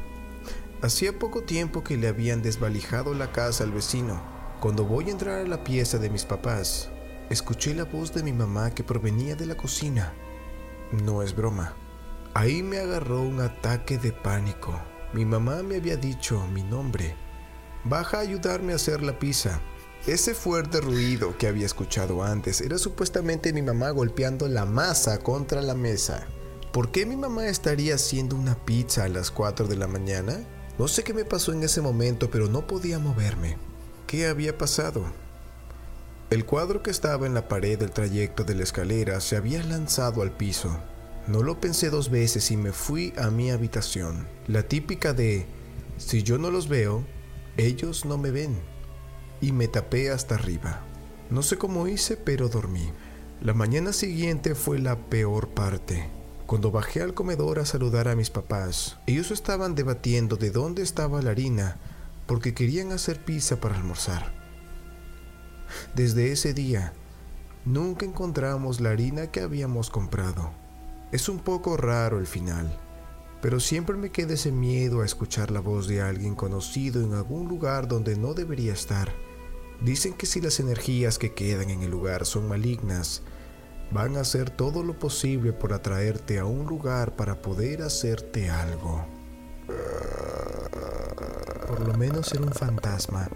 Speaker 5: Hacía poco tiempo que le habían desvalijado la casa al vecino. Cuando voy a entrar a la pieza de mis papás, escuché la voz de mi mamá que provenía de la cocina. No es broma. Ahí me agarró un ataque de pánico. Mi mamá me había dicho mi nombre. Baja a ayudarme a hacer la pizza. Ese fuerte ruido que había escuchado antes era supuestamente mi mamá golpeando la masa contra la mesa. ¿Por qué mi mamá estaría haciendo una pizza a las 4 de la mañana? No sé qué me pasó en ese momento, pero no podía moverme. ¿Qué había pasado? El cuadro que estaba en la pared del trayecto de la escalera se había lanzado al piso. No lo pensé dos veces y me fui a mi habitación. La típica de, si yo no los veo, ellos no me ven. Y me tapé hasta arriba. No sé cómo hice, pero dormí. La mañana siguiente fue la peor parte. Cuando bajé al comedor a saludar a mis papás, ellos estaban debatiendo de dónde estaba la harina porque querían hacer pizza para almorzar. Desde ese día, nunca encontramos la harina que habíamos comprado. Es un poco raro el final, pero siempre me queda ese miedo a escuchar la voz de alguien conocido en algún lugar donde no debería estar. Dicen que si las energías que quedan en el lugar son malignas, van a hacer todo lo posible por atraerte a un lugar para poder hacerte algo. Por lo menos era un fantasma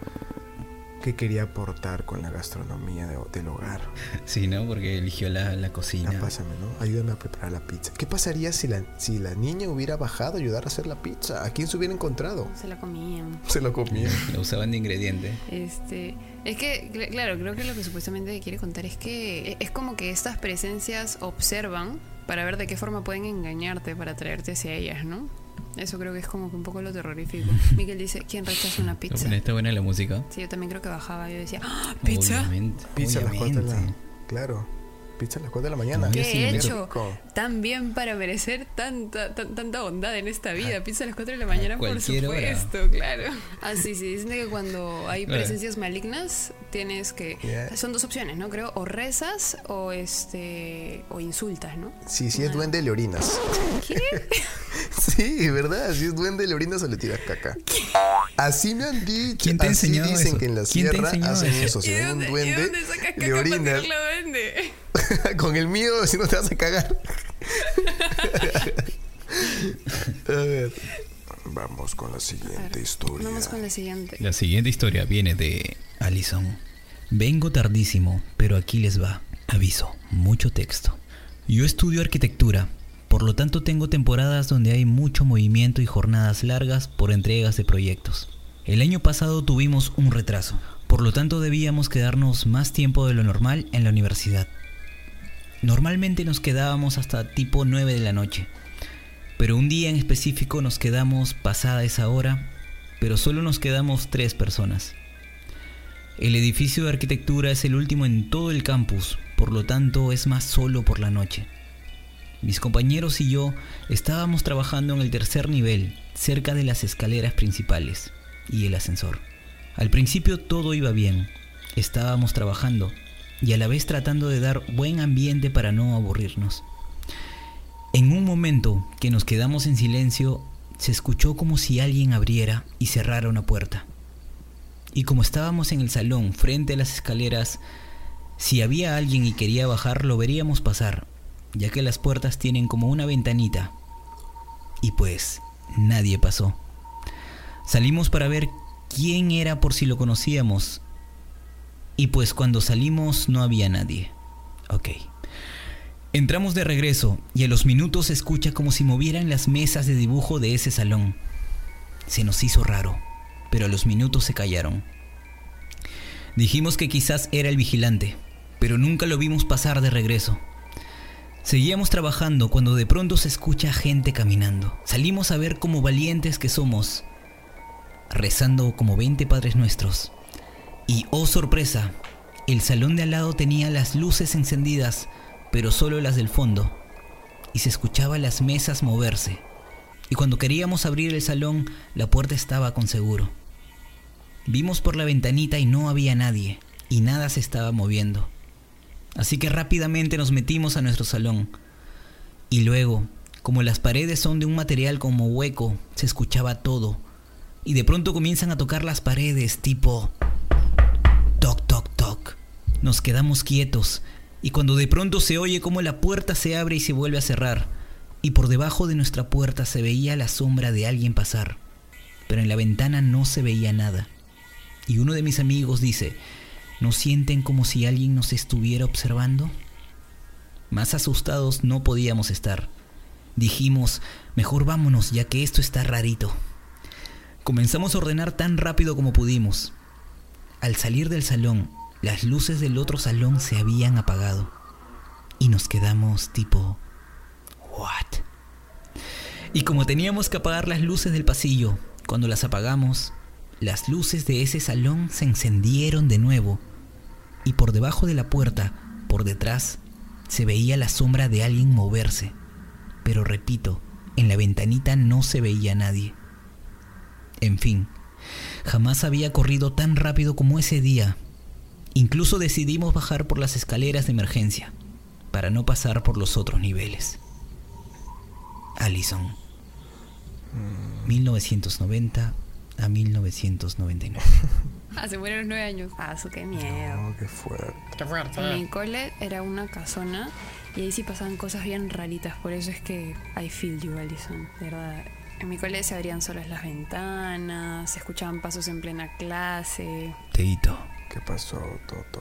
Speaker 5: que quería aportar con la gastronomía de- del hogar.
Speaker 3: Sí, ¿no? Porque eligió la, la cocina.
Speaker 5: pásame, ¿no? Ayúdame a preparar la pizza. ¿Qué pasaría si la, si la niña hubiera bajado a ayudar a hacer la pizza? ¿A quién se hubiera encontrado?
Speaker 4: Se la comían.
Speaker 5: Se lo comía.
Speaker 3: Lo usaban de ingrediente.
Speaker 4: Este, es que, cl- claro, creo que lo que supuestamente quiere contar es que es como que estas presencias observan para ver de qué forma pueden engañarte para traerte hacia ellas, ¿no? Eso creo que es como que un poco lo terrorífico. Miguel dice, ¿quién rechaza una pizza?
Speaker 3: está buena la música.
Speaker 4: Sí, yo también creo que bajaba. Yo decía, ¡Ah, ¿pizza?
Speaker 3: Obviamente.
Speaker 5: Pizza a las 4 de la...
Speaker 3: obviamente.
Speaker 5: Claro. Pizza a las 4 de la mañana.
Speaker 4: ¿Qué
Speaker 3: sí
Speaker 4: he hecho bien para merecer tanta, tan- tanta bondad en esta vida? Pizza a las 4 de la mañana, por
Speaker 3: hora.
Speaker 4: supuesto, claro. Ah, sí, sí, dicen que cuando hay presencias malignas, tienes que...
Speaker 5: Yeah.
Speaker 4: Son dos opciones, ¿no? Creo, o rezas o este o insultas, ¿no?
Speaker 5: Sí, si es duende, le orinas.
Speaker 4: ¿Qué?
Speaker 5: Sí, ¿verdad? Si es duende, le orinas o le tiras caca. Así me han dicho.
Speaker 3: ¿Quién te
Speaker 5: así dicen
Speaker 3: eso?
Speaker 5: que en la
Speaker 3: ¿Quién te
Speaker 5: sierra
Speaker 3: enseñó
Speaker 5: hacen
Speaker 3: eso?
Speaker 5: eso. Si
Speaker 4: ¿Y
Speaker 5: ven un
Speaker 4: dónde, ¿y
Speaker 5: duende,
Speaker 4: dónde
Speaker 5: le
Speaker 4: para
Speaker 5: orinas.
Speaker 4: duende?
Speaker 5: Con el miedo, si no te vas a cagar. a ver. Vamos con la siguiente historia.
Speaker 4: Vamos con la siguiente.
Speaker 3: La siguiente historia viene de Alison. Vengo tardísimo, pero aquí les va. Aviso, mucho texto. Yo estudio arquitectura, por lo tanto tengo temporadas donde hay mucho movimiento y jornadas largas por entregas de proyectos. El año pasado tuvimos un retraso, por lo tanto debíamos quedarnos más tiempo de lo normal en la universidad. Normalmente nos quedábamos hasta tipo 9 de la noche, pero un día en específico nos quedamos pasada esa hora, pero solo nos quedamos tres personas. El edificio de arquitectura es el último en todo el campus, por lo tanto es más solo por la noche. Mis compañeros y yo estábamos trabajando en el tercer nivel, cerca de las escaleras principales y el ascensor. Al principio todo iba bien, estábamos trabajando y a la vez tratando de dar buen ambiente para no aburrirnos. En un momento que nos quedamos en silencio, se escuchó como si alguien abriera y cerrara una puerta. Y como estábamos en el salón frente a las escaleras, si había alguien y quería bajar lo veríamos pasar, ya que las puertas tienen como una ventanita. Y pues nadie pasó. Salimos para ver quién era por si lo conocíamos. Y pues cuando salimos no había nadie. Ok. Entramos de regreso y a los minutos se escucha como si movieran las mesas de dibujo de ese salón. Se nos hizo raro, pero a los minutos se callaron. Dijimos que quizás era el vigilante, pero nunca lo vimos pasar de regreso. Seguíamos trabajando cuando de pronto se escucha gente caminando. Salimos a ver como valientes que somos, rezando como 20 padres nuestros. Y oh sorpresa, el salón de al lado tenía las luces encendidas, pero solo las del fondo. Y se escuchaba las mesas moverse. Y cuando queríamos abrir el salón, la puerta estaba con seguro. Vimos por la ventanita y no había nadie, y nada se estaba moviendo. Así que rápidamente nos metimos a nuestro salón. Y luego, como las paredes son de un material como hueco, se escuchaba todo. Y de pronto comienzan a tocar las paredes tipo... Nos quedamos quietos. Y cuando de pronto se oye como la puerta se abre y se vuelve a cerrar. Y por debajo de nuestra puerta se veía la sombra de alguien pasar. Pero en la ventana no se veía nada. Y uno de mis amigos dice, ¿no sienten como si alguien nos estuviera observando? Más asustados no podíamos estar. Dijimos, mejor vámonos ya que esto está rarito. Comenzamos a ordenar tan rápido como pudimos. Al salir del salón, las luces del otro salón se habían apagado. Y nos quedamos tipo, ¿what? Y como teníamos que apagar las luces del pasillo, cuando las apagamos, las luces de ese salón se encendieron de nuevo y por debajo de la puerta, por detrás, se veía la sombra de alguien moverse. Pero repito, en la ventanita no se veía nadie. En fin, jamás había corrido tan rápido como ese día. Incluso decidimos bajar por las escaleras de emergencia, para no pasar por los otros niveles. Allison. 1990 a 1999.
Speaker 4: Hace buenos nueve años. Ah, su qué miedo.
Speaker 5: Oh, qué fuerte.
Speaker 4: En mi cole era una casona y ahí sí pasaban cosas bien raritas. Por eso es que I feel you, Alison. De verdad. En mi cole se abrían solas las ventanas, se escuchaban pasos en plena clase.
Speaker 3: Teito,
Speaker 5: ¿Qué pasó, Toto?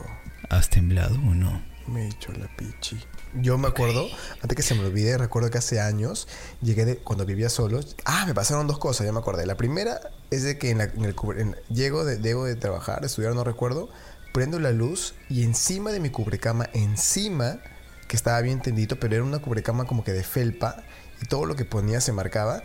Speaker 3: ¿has temblado o no?
Speaker 5: Me he hecho la pichi. Yo me acuerdo, antes que se me olvide, recuerdo que hace años llegué de cuando vivía solo. Ah, me pasaron dos cosas, ya me acordé. La primera es de que en, la- en el en- llego de, llego de trabajar, estudiar, no recuerdo, prendo la luz y encima de mi cubrecama, encima, que estaba bien tendito, pero era una cubrecama como que de felpa y todo lo que ponía se marcaba,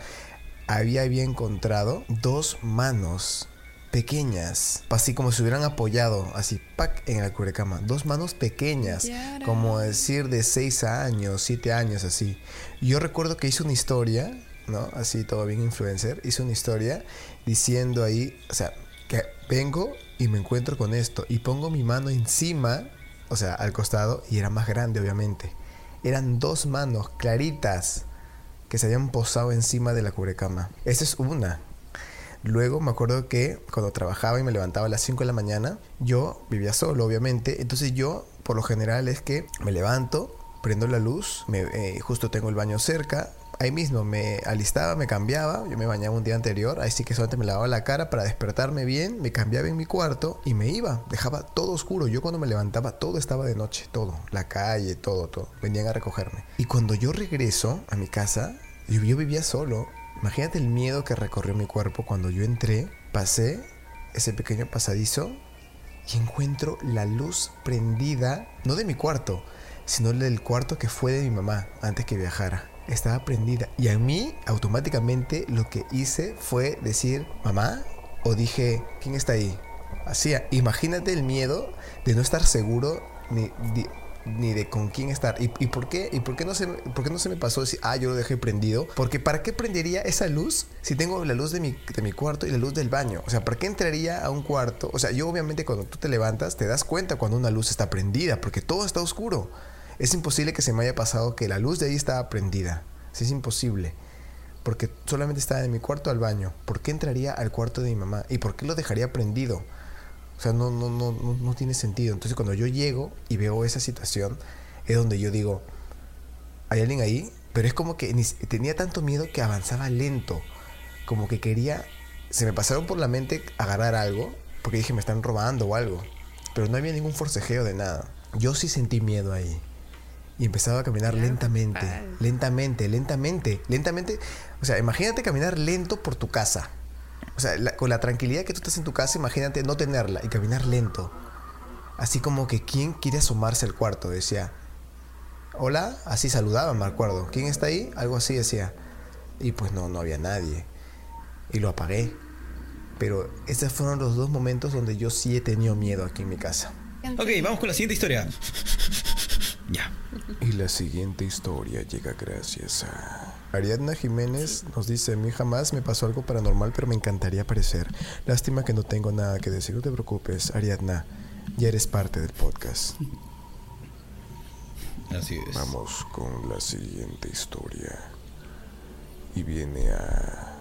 Speaker 5: había, había encontrado dos manos pequeñas, así como si hubieran apoyado, así, pac, en la cubrecama. Dos manos pequeñas, como decir de 6 años, 7 años, así. Yo recuerdo que hice una historia, ¿no? Así, todo bien influencer. Hice una historia diciendo ahí, o sea, que vengo y me encuentro con esto y pongo mi mano encima, o sea, al costado, y era más grande, obviamente. Eran dos manos claritas que se habían posado encima de la cubrecama. Esa es una. Luego me acuerdo que cuando trabajaba y me levantaba a las 5 de la mañana, yo vivía solo, obviamente. Entonces yo, por lo general, es que me levanto, prendo la luz, me, eh, justo tengo el baño cerca. Ahí mismo me alistaba, me cambiaba, yo me bañaba un día anterior, ahí sí que solamente me lavaba la cara para despertarme bien, me cambiaba en mi cuarto y me iba, dejaba todo oscuro. Yo cuando me levantaba todo estaba de noche, todo, la calle, todo, todo. Venían a recogerme. Y cuando yo regreso a mi casa, yo, yo vivía solo, Imagínate el miedo que recorrió mi cuerpo cuando yo entré, pasé ese pequeño pasadizo y encuentro la luz prendida, no de mi cuarto, sino del cuarto que fue de mi mamá antes que viajara. Estaba prendida y a mí automáticamente lo que hice fue decir mamá o dije ¿quién está ahí? Así, imagínate el miedo de no estar seguro ni, ni- ni de con quién estar. ¿Y, por qué? ¿Y por qué no se, por qué no se me pasó decir, ah, yo lo dejé prendido? Porque ¿para qué prendería esa luz si tengo la luz de mi, de mi cuarto y la luz del baño? O sea, ¿para qué entraría a un cuarto? O sea, yo obviamente cuando tú te levantas te das cuenta cuando una luz está prendida, porque todo está oscuro. Es imposible que se me haya pasado que la luz de ahí estaba prendida. Sí, es imposible. Porque solamente estaba en mi cuarto al baño. ¿Por qué entraría al cuarto de mi mamá? ¿Y por qué lo dejaría prendido? O sea, no, no, no, no, no tiene sentido. Entonces cuando yo llego y veo esa situación, es donde yo digo, ¿hay alguien ahí? Pero es como que tenía tanto miedo que avanzaba lento. Como que quería, se me pasaron por la mente agarrar algo, porque dije, me están robando o algo. Pero no había ningún forcejeo de nada. Yo sí sentí miedo ahí. Y empezaba a caminar lentamente, lentamente, lentamente, lentamente. O sea, imagínate caminar lento por tu casa. O sea, la- con la tranquilidad que tú estás en tu casa, imagínate no tenerla y caminar lento. Así como que quién quiere asomarse al cuarto, decía. Hola, así saludaba, me acuerdo. ¿Quién está ahí? Algo así decía. Y pues no, no había nadie. Y lo apagué. Pero esos fueron los dos momentos donde yo sí he tenido miedo aquí en mi casa.
Speaker 3: Ok, vamos con la siguiente historia. Ya.
Speaker 5: Y la siguiente historia llega gracias a... Ariadna Jiménez nos dice, a mí jamás me pasó algo paranormal, pero me encantaría aparecer. Lástima que no tengo nada que decir. No te preocupes, Ariadna. Ya eres parte del podcast.
Speaker 3: Así es.
Speaker 5: Vamos con la siguiente historia. Y viene a...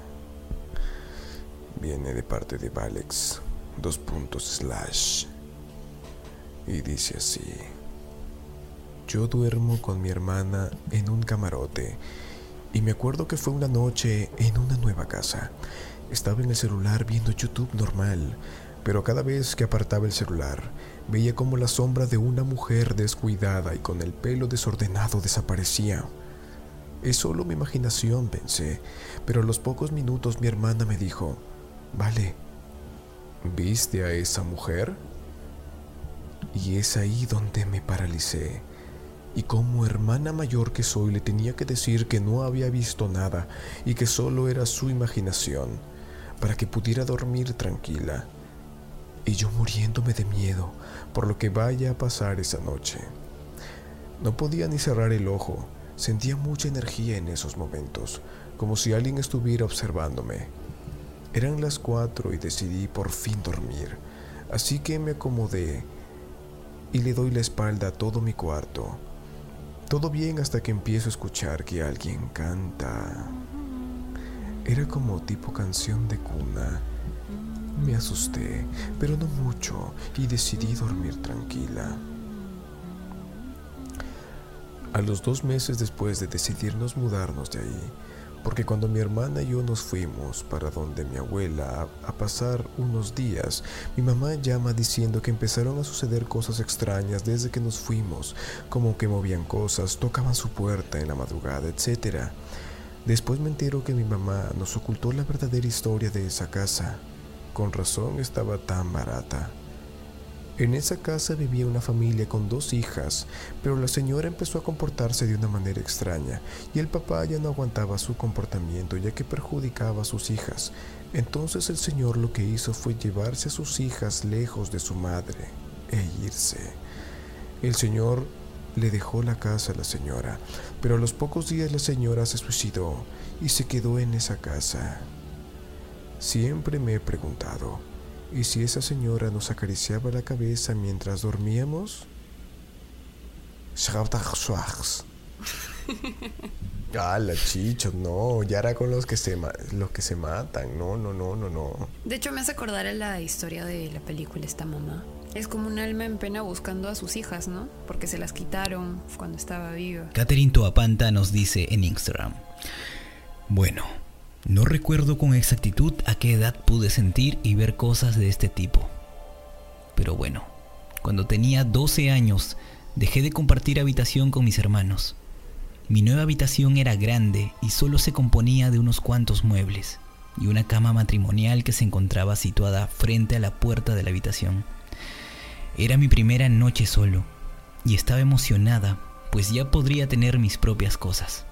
Speaker 5: Viene de parte de Valex. Dos puntos slash. Y dice así. Yo duermo con mi hermana en un camarote. Y me acuerdo que fue una noche en una nueva casa. Estaba en el celular viendo YouTube normal, pero cada vez que apartaba el celular, veía como la sombra de una mujer descuidada y con el pelo desordenado desaparecía. Es solo mi imaginación, pensé, pero a los pocos minutos mi hermana me dijo, Vale, ¿viste a esa mujer? Y es ahí donde me paralicé. Y como hermana mayor que soy le tenía que decir que no había visto nada y que solo era su imaginación, para que pudiera dormir tranquila. Y yo muriéndome de miedo por lo que vaya a pasar esa noche. No podía ni cerrar el ojo, sentía mucha energía en esos momentos, como si alguien estuviera observándome. Eran las cuatro y decidí por fin dormir, así que me acomodé y le doy la espalda a todo mi cuarto. Todo bien hasta que empiezo a escuchar que alguien canta. Era como tipo canción de cuna. Me asusté, pero no mucho, y decidí dormir tranquila. A los dos meses después de decidirnos mudarnos de ahí, porque cuando mi hermana y yo nos fuimos para donde mi abuela a, pasar unos días, mi mamá llama diciendo que empezaron a suceder cosas extrañas desde que nos fuimos, como que movían cosas, tocaban su puerta en la madrugada, etc. Después me entero que mi mamá nos ocultó la verdadera historia de esa casa. Con razón estaba tan barata. En esa casa vivía una familia con dos hijas, pero la señora empezó a comportarse de una manera extraña y el papá ya no aguantaba su comportamiento ya que perjudicaba a sus hijas. Entonces el señor lo que hizo fue llevarse a sus hijas lejos de su madre e irse. El señor le dejó la casa a la señora, pero a los pocos días la señora se suicidó y se quedó en esa casa. Siempre me he preguntado, ¿y si esa señora nos acariciaba la cabeza mientras dormíamos? Ah, la chicho, no, ya era con los que se ma- los que se matan, no, no, no, no, no.
Speaker 4: De hecho, me hace acordar a la historia de la película Esta Mamá. Es como un alma en pena buscando a sus hijas, ¿no? Porque se las quitaron cuando estaba viva.
Speaker 3: Catherine Toapanta nos dice en Instagram. Bueno, no recuerdo con exactitud a qué edad pude sentir y ver cosas de este tipo. Pero bueno, cuando tenía 12 años, dejé de compartir habitación con mis hermanos. Mi nueva habitación era grande y solo se componía de unos cuantos muebles y una cama matrimonial que se encontraba situada frente a la puerta de la habitación. Era mi primera noche solo y estaba emocionada, pues ya podría tener mis propias cosas.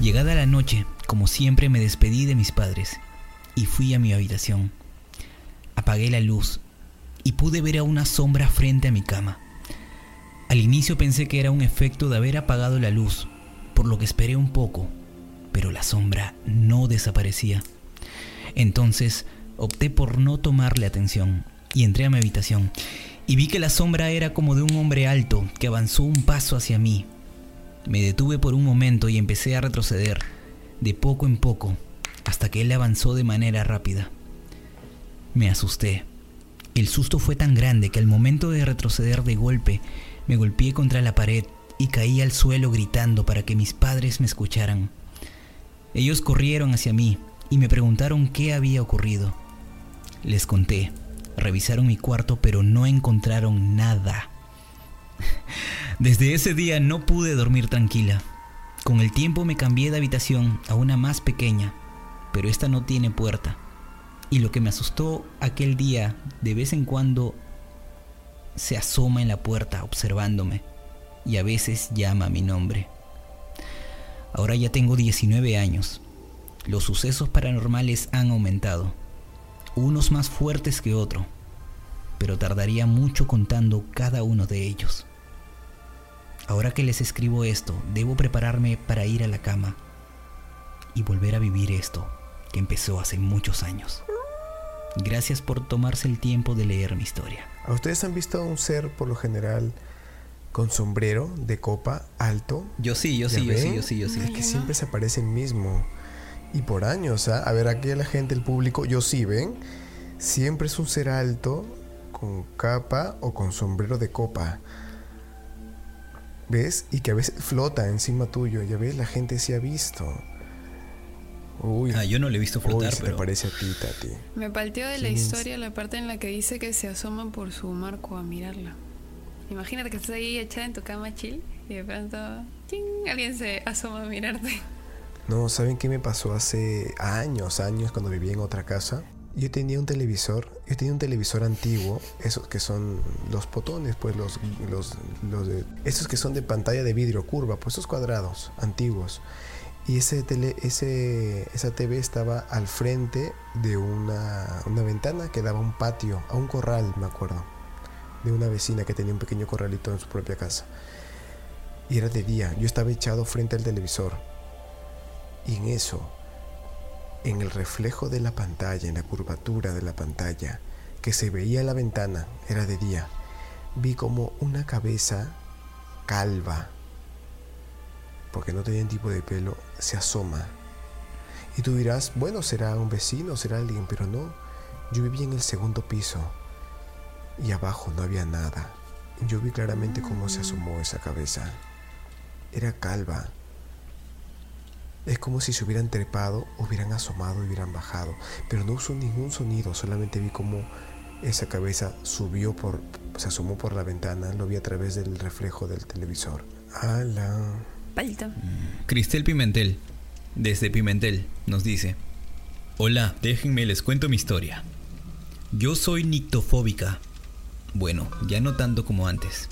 Speaker 3: Llegada la noche, como siempre me despedí de mis padres y fui a mi habitación. Apagué la luz y pude ver a una sombra frente a mi cama. Al inicio pensé que era un efecto de haber apagado la luz, por lo que esperé un poco, pero la sombra no desaparecía. Entonces opté por no tomarle atención y entré a mi habitación y vi que la sombra era como de un hombre alto que avanzó un paso hacia mí. Me detuve por un momento y empecé a retroceder, de poco en poco, hasta que él avanzó de manera rápida. Me asusté. El susto fue tan grande que al momento de retroceder de golpe, me golpeé contra la pared y caí al suelo gritando para que mis padres me escucharan. Ellos corrieron hacia mí y me preguntaron qué había ocurrido. Les conté. Revisaron mi cuarto pero no encontraron nada. Desde ese día no pude dormir tranquila. Con el tiempo me cambié de habitación a una más pequeña, pero esta no tiene puerta. Y lo que me asustó aquel día, de vez en cuando se asoma en la puerta observándome y a veces llama mi nombre. Ahora ya tengo 19 años. Los sucesos paranormales han aumentado, unos más fuertes que otro, pero tardaría mucho contando cada uno de ellos. Ahora que les escribo esto, debo prepararme para ir a la cama y volver a vivir esto que empezó hace muchos años. Gracias por tomarse el tiempo de leer mi historia.
Speaker 5: ¿A ustedes han visto a un ser por lo general con sombrero de copa alto?
Speaker 3: Yo sí, yo
Speaker 5: ¿Ya
Speaker 3: sí, yo sí, yo sí, yo sí.
Speaker 5: Es que siempre se aparece el mismo. Y por años, ¿ah? A ver, aquí la gente, el público, yo sí, ¿ven? Siempre es un ser alto con capa o con sombrero de copa. ¿Ves? Y que a veces flota encima tuyo. Ya ves, la gente sí ha visto. Uy.
Speaker 3: Ah, yo no le he visto
Speaker 5: Uy,
Speaker 3: flotar,
Speaker 5: se te
Speaker 3: pero
Speaker 5: parece a ti, Tati.
Speaker 4: Me palteó de la historia la parte en la que dice que se asoman por su marco a mirarla. Imagínate que estás ahí echada en tu cama chill y de pronto ¡ting! alguien se asoma a mirarte.
Speaker 5: No, ¿saben qué me pasó hace años, años cuando vivía en otra casa? Yo tenía un televisor, yo tenía un televisor antiguo, esos que son los potones, pues los, los, los de, esos que son de pantalla de vidrio curva, pues esos cuadrados antiguos. Y ese tele, ese, esa TV estaba al frente de una, una ventana que daba a un patio, a un corral, me acuerdo, de una vecina que tenía un pequeño corralito en su propia casa. Y era de día, yo estaba echado frente al televisor. Y en eso, en el reflejo de la pantalla, en la curvatura de la pantalla, que se veía en la ventana, era de día, vi como una cabeza calva, porque no tenía tipo de pelo, se asoma. Y tú dirás, bueno, será un vecino, será alguien, pero no. Yo vivía en el segundo piso y abajo no había nada. Yo vi claramente cómo se asomó esa cabeza. Era calva. Es como si se hubieran trepado, hubieran asomado y hubieran bajado. Pero no usó ningún sonido, solamente vi cómo esa cabeza subió por, se asomó por la ventana, lo vi a través del reflejo del televisor. ¡Hala!
Speaker 4: Palta.
Speaker 3: Cristel Pimentel, desde Pimentel, nos dice: Hola, déjenme les cuento mi historia. Yo soy nictofóbica. Bueno, ya no tanto como antes.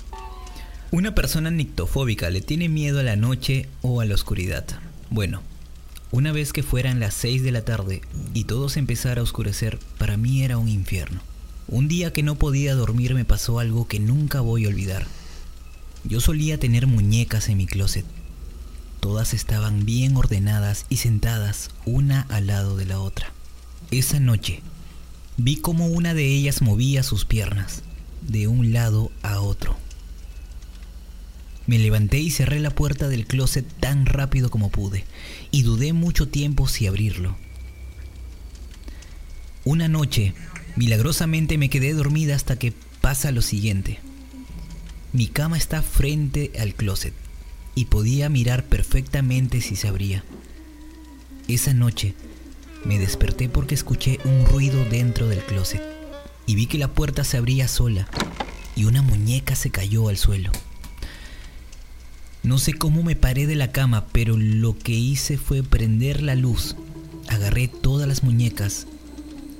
Speaker 3: Una persona nictofóbica le tiene miedo a la noche o a la oscuridad. Bueno, una vez que fueran las 6 de la tarde y todo se empezara a oscurecer, para mí era un infierno. Un día que no podía dormir me pasó algo que nunca voy a olvidar. Yo solía tener muñecas en mi closet. Todas estaban bien ordenadas y sentadas una al lado de la otra. Esa noche vi cómo una de ellas movía sus piernas de un lado a otro. Me levanté y cerré la puerta del closet tan rápido como pude, y dudé mucho tiempo si abrirlo. Una noche, milagrosamente me quedé dormida hasta que pasa lo siguiente. Mi cama está frente al closet y podía mirar perfectamente si se abría. Esa noche me desperté porque escuché un ruido dentro del closet y vi que la puerta se abría sola y una muñeca se cayó al suelo. No sé cómo me paré de la cama, pero lo que hice fue prender la luz. Agarré todas las muñecas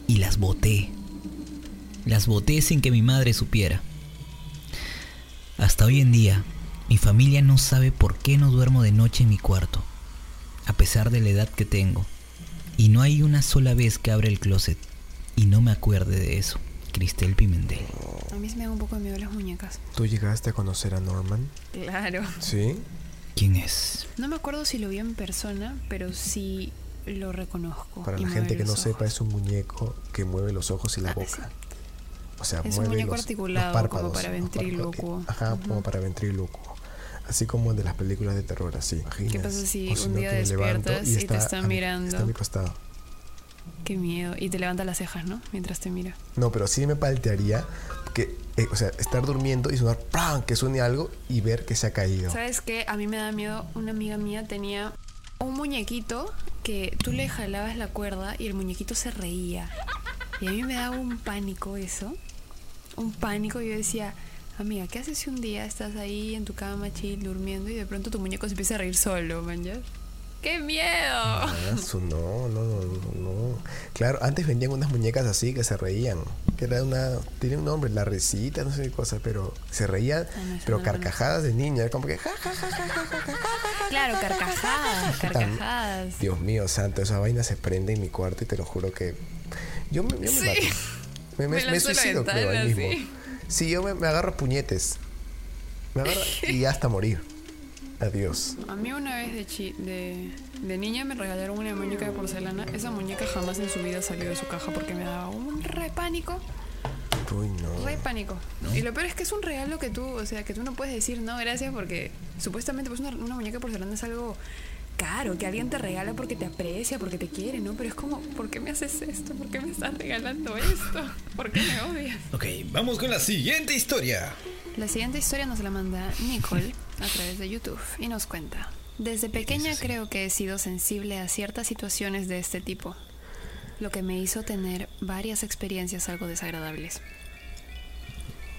Speaker 3: y las boté. Las boté sin que mi madre supiera. Hasta hoy en día, mi familia no sabe por qué no duermo de noche en mi cuarto, a pesar de la edad que tengo. Y no hay una sola vez que abra el closet y no me acuerde de eso. Cristel Pimentel.
Speaker 4: A mí se me dan un poco de miedo las muñecas.
Speaker 5: ¿Tú llegaste a conocer a Norman?
Speaker 4: Claro.
Speaker 5: Sí.
Speaker 3: ¿Quién es?
Speaker 4: No me acuerdo si lo vi en persona, pero sí lo reconozco.
Speaker 5: Para la gente que no
Speaker 4: los
Speaker 5: sepa,
Speaker 4: ojos.
Speaker 5: es un muñeco que mueve los ojos y la
Speaker 4: Ah,
Speaker 5: boca. O sea,
Speaker 4: Es un
Speaker 5: mueve
Speaker 4: muñeco
Speaker 5: los, los
Speaker 4: articulado, como
Speaker 5: párpados,
Speaker 4: para
Speaker 5: los párpados.
Speaker 4: ventrílocuo.
Speaker 5: Ajá,
Speaker 4: Ujú.
Speaker 5: como para ventrílocuo. Así como el de las películas de terror, así.
Speaker 4: ¿Qué pasa si un
Speaker 5: no,
Speaker 4: día despiertas y te
Speaker 5: está
Speaker 4: está
Speaker 5: a mi-
Speaker 4: mirando?
Speaker 5: Está a mi costado.
Speaker 4: Qué miedo. Y te levanta las cejas, ¿no? Mientras te mira.
Speaker 5: No, pero sí me paltearía que, eh, o sea, estar durmiendo y sonar ¡pram! que suene algo y ver que se ha caído.
Speaker 4: ¿Sabes qué? A mí me da miedo. Una amiga mía tenía un muñequito que tú le jalabas la cuerda y el muñequito se reía. Y a mí me daba un pánico eso. Un pánico. Yo decía, amiga, ¿qué haces si un día estás ahí en tu cama, chill, durmiendo y de pronto tu muñeco se empieza a reír solo, man? ¡Qué miedo!
Speaker 5: Ah, no, no, no, no, no. Claro, antes vendían unas muñecas así que se reían. Que era una. Tiene un nombre, la risita, no sé qué cosa, pero se reían,
Speaker 4: Ah,
Speaker 5: pero carcajadas de niña. Como que.
Speaker 4: Claro, carcajadas, carcajadas.
Speaker 5: Dios mío, santo, esa vaina se prende en mi cuarto y te lo juro que. Yo me, yo me
Speaker 4: Sí.
Speaker 5: mato. Me, suicido, creo, ahí mismo.
Speaker 4: sí.
Speaker 5: Sí, yo me, me agarro puñetes. Me agarro y hasta morir. Adiós.
Speaker 4: A mí una vez de, chi- de, de niña me regalaron una muñeca de porcelana. Esa muñeca jamás en su vida salió de su caja porque me daba un re pánico.
Speaker 5: Uy, no.
Speaker 4: Re pánico. Y lo peor es que es un regalo que tú, o sea, que tú no puedes decir no, gracias, porque supuestamente pues una, una muñeca de porcelana es algo caro, que alguien te regala porque te aprecia, porque te quiere, ¿no? Pero es como, ¿por qué me haces esto? ¿Por qué me estás regalando esto? ¿Por qué me odias?
Speaker 3: Ok, vamos con la siguiente historia.
Speaker 4: La siguiente historia nos la manda Nicole a través de YouTube y nos cuenta. Desde pequeña creo que he sido sensible a ciertas situaciones de este tipo, lo que me hizo tener varias experiencias algo desagradables.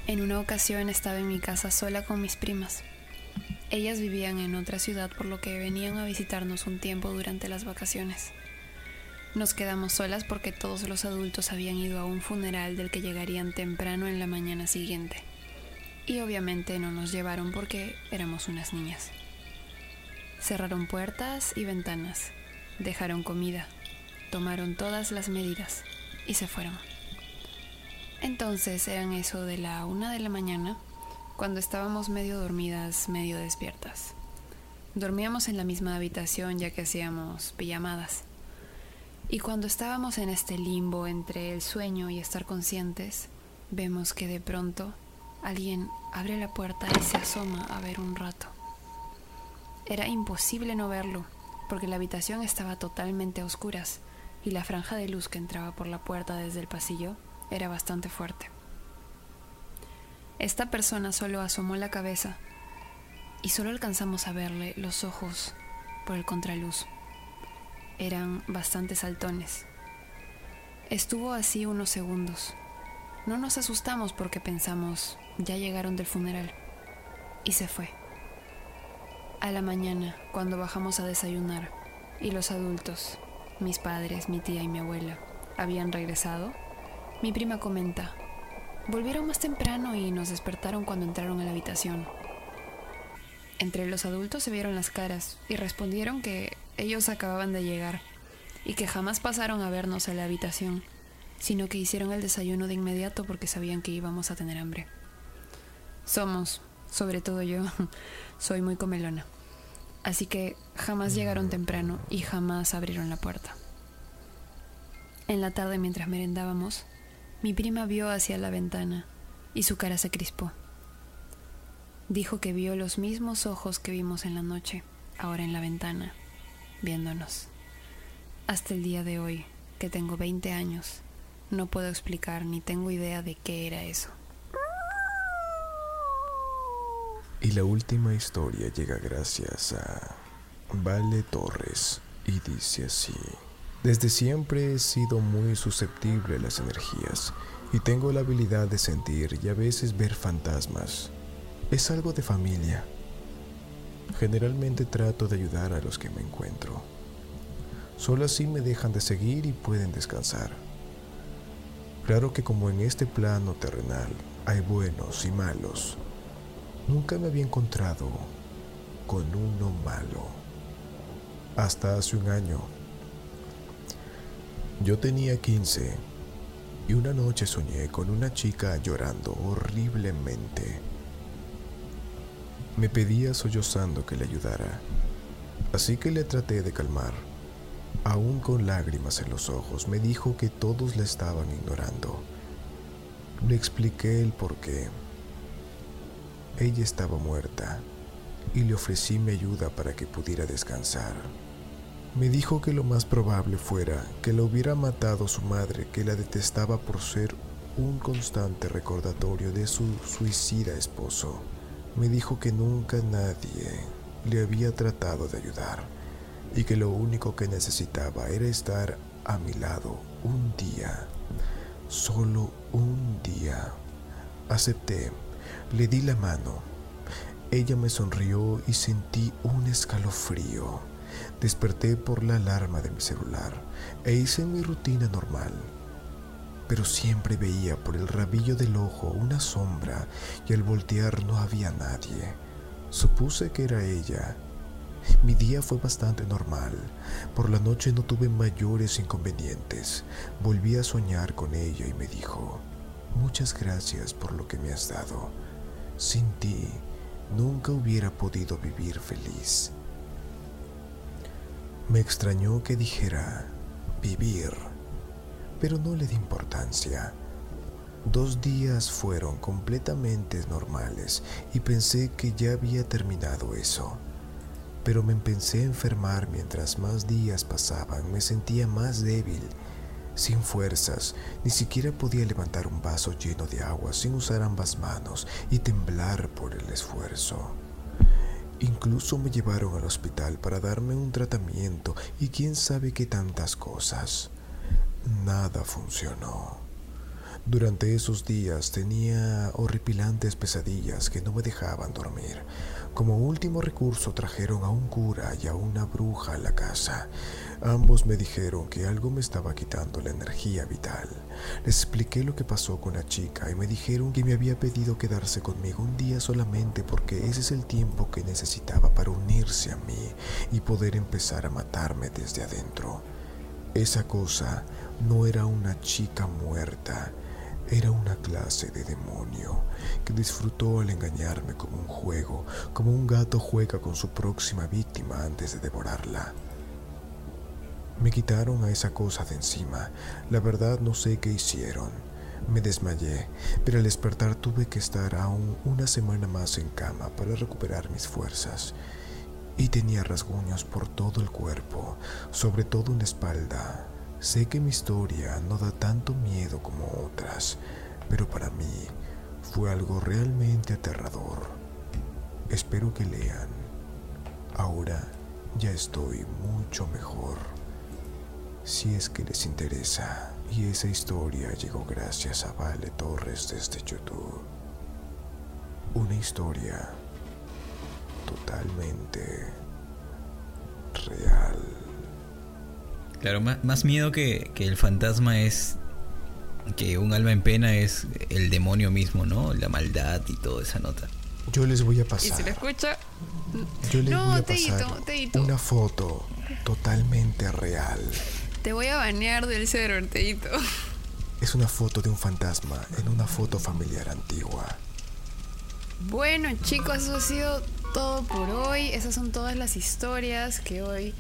Speaker 4: En una ocasión estaba en mi casa sola con mis primas. Ellas vivían en otra ciudad por lo que venían a visitarnos un tiempo durante las vacaciones. Nos quedamos solas porque todos los adultos habían ido a un funeral del que llegarían temprano en la mañana siguiente. Y obviamente no nos llevaron porque éramos unas niñas. Cerraron puertas y ventanas, dejaron comida, tomaron todas las medidas y se fueron. Entonces eran eso de la una de la mañana, cuando estábamos medio dormidas, medio despiertas. Dormíamos en la misma habitación ya que hacíamos pijamadas. Y cuando estábamos en este limbo entre el sueño y estar conscientes, vemos que de pronto alguien abre la puerta y se asoma a ver un rato. Era imposible no verlo, porque la habitación estaba totalmente a oscuras y la franja de luz que entraba por la puerta desde el pasillo era bastante fuerte. Esta persona solo asomó la cabeza y solo alcanzamos a verle los ojos por el contraluz. Eran bastante saltones. Estuvo así unos segundos. No nos asustamos porque pensamos, ya llegaron del funeral. Y se fue. A la mañana, cuando bajamos a desayunar, y los adultos, mis padres, mi tía y mi abuela, habían regresado, mi prima comenta, volvieron más temprano y nos despertaron cuando entraron a la habitación. Entre los adultos se vieron las caras y respondieron que ellos acababan de llegar y que jamás pasaron a vernos a la habitación, sino que hicieron el desayuno de inmediato porque sabían que íbamos a tener hambre. Somos, sobre todo yo, soy muy comelona. Así que jamás llegaron temprano y jamás abrieron la puerta. En la tarde mientras merendábamos, mi prima vio hacia la ventana y su cara se crispó. Dijo que vio los mismos ojos que vimos en la noche, ahora en la ventana, viéndonos. Hasta el día de hoy, que tengo 20 años, no puedo explicar ni tengo idea de qué era eso.
Speaker 5: Y la última historia llega gracias a Vale Torres y dice así. Desde siempre he sido muy susceptible a las energías y tengo la habilidad de sentir y a veces ver fantasmas. Es algo de familia. Generalmente trato de ayudar a los que me encuentro. Solo así me dejan de seguir y pueden descansar. Claro que como en este plano terrenal hay buenos y malos, nunca me había encontrado con uno malo. Hasta hace un año. Yo tenía 15 y una noche soñé con una chica llorando horriblemente. Me pedía sollozando que le ayudara, así que le traté de calmar. Aún con lágrimas en los ojos, me dijo que todos la estaban ignorando. Le expliqué el por qué. Ella estaba muerta y le ofrecí mi ayuda para que pudiera descansar. Me dijo que lo más probable fuera que la hubiera matado su madre, que la detestaba por ser un constante recordatorio de su suicida esposo. Me dijo que nunca nadie le había tratado de ayudar y que lo único que necesitaba era estar a mi lado un día, solo un día. Acepté, le di la mano. Ella me sonrió y sentí un escalofrío. Desperté por la alarma de mi celular e hice mi rutina normal. Pero siempre veía por el rabillo del ojo una sombra y al voltear no había nadie. Supuse que era ella. Mi día fue bastante normal. Por la noche no tuve mayores inconvenientes. Volví a soñar con ella y me dijo, muchas gracias por lo que me has dado. Sin ti nunca hubiera podido vivir feliz. Me extrañó que dijera vivir, pero no le di importancia. Dos días fueron completamente normales y pensé que ya había terminado eso. Pero me empecé a enfermar mientras más días pasaban, me sentía más débil, sin fuerzas, ni siquiera podía levantar un vaso lleno de agua sin usar ambas manos y temblar por el esfuerzo. Incluso me llevaron al hospital para darme un tratamiento y quién sabe qué tantas cosas. Nada funcionó. Durante esos días tenía horripilantes pesadillas que no me dejaban dormir. Como último recurso trajeron a un cura y a una bruja a la casa. Ambos me dijeron que algo me estaba quitando la energía vital. Les expliqué lo que pasó con la chica y me dijeron que me había pedido quedarse conmigo un día solamente porque ese es el tiempo que necesitaba para unirse a mí y poder empezar a matarme desde adentro. Esa cosa no era una chica muerta, era una clase de demonio que disfrutó al engañarme como un juego, como un gato juega con su próxima víctima antes de devorarla. Me quitaron a esa cosa de encima. La verdad no sé qué hicieron. Me desmayé, pero al despertar tuve que estar aún una semana más en cama para recuperar mis fuerzas. Y tenía rasguños por todo el cuerpo, sobre todo en la espalda. Sé que mi historia no da tanto miedo como otras, pero para mí fue algo realmente aterrador. Espero que lean. Ahora ya estoy mucho mejor si es que les interesa. Y esa historia llegó gracias a Vale Torres desde YouTube. Una historia totalmente real.
Speaker 3: Claro, más, más miedo que, que el fantasma es que un alma en pena es el demonio mismo, ¿no? La maldad y toda esa nota.
Speaker 5: Yo les voy a
Speaker 4: Y si
Speaker 5: pasar.
Speaker 4: lo escucha,
Speaker 5: Yo les
Speaker 4: No,
Speaker 5: voy a
Speaker 4: Teito,
Speaker 5: pasar
Speaker 4: Teito.
Speaker 5: una foto totalmente real.
Speaker 4: te voy a banear del server, Teito.
Speaker 5: Es una foto de un fantasma en una foto familiar antigua.
Speaker 4: Bueno chicos, eso ha sido todo por hoy. Esas son todas las historias que hoy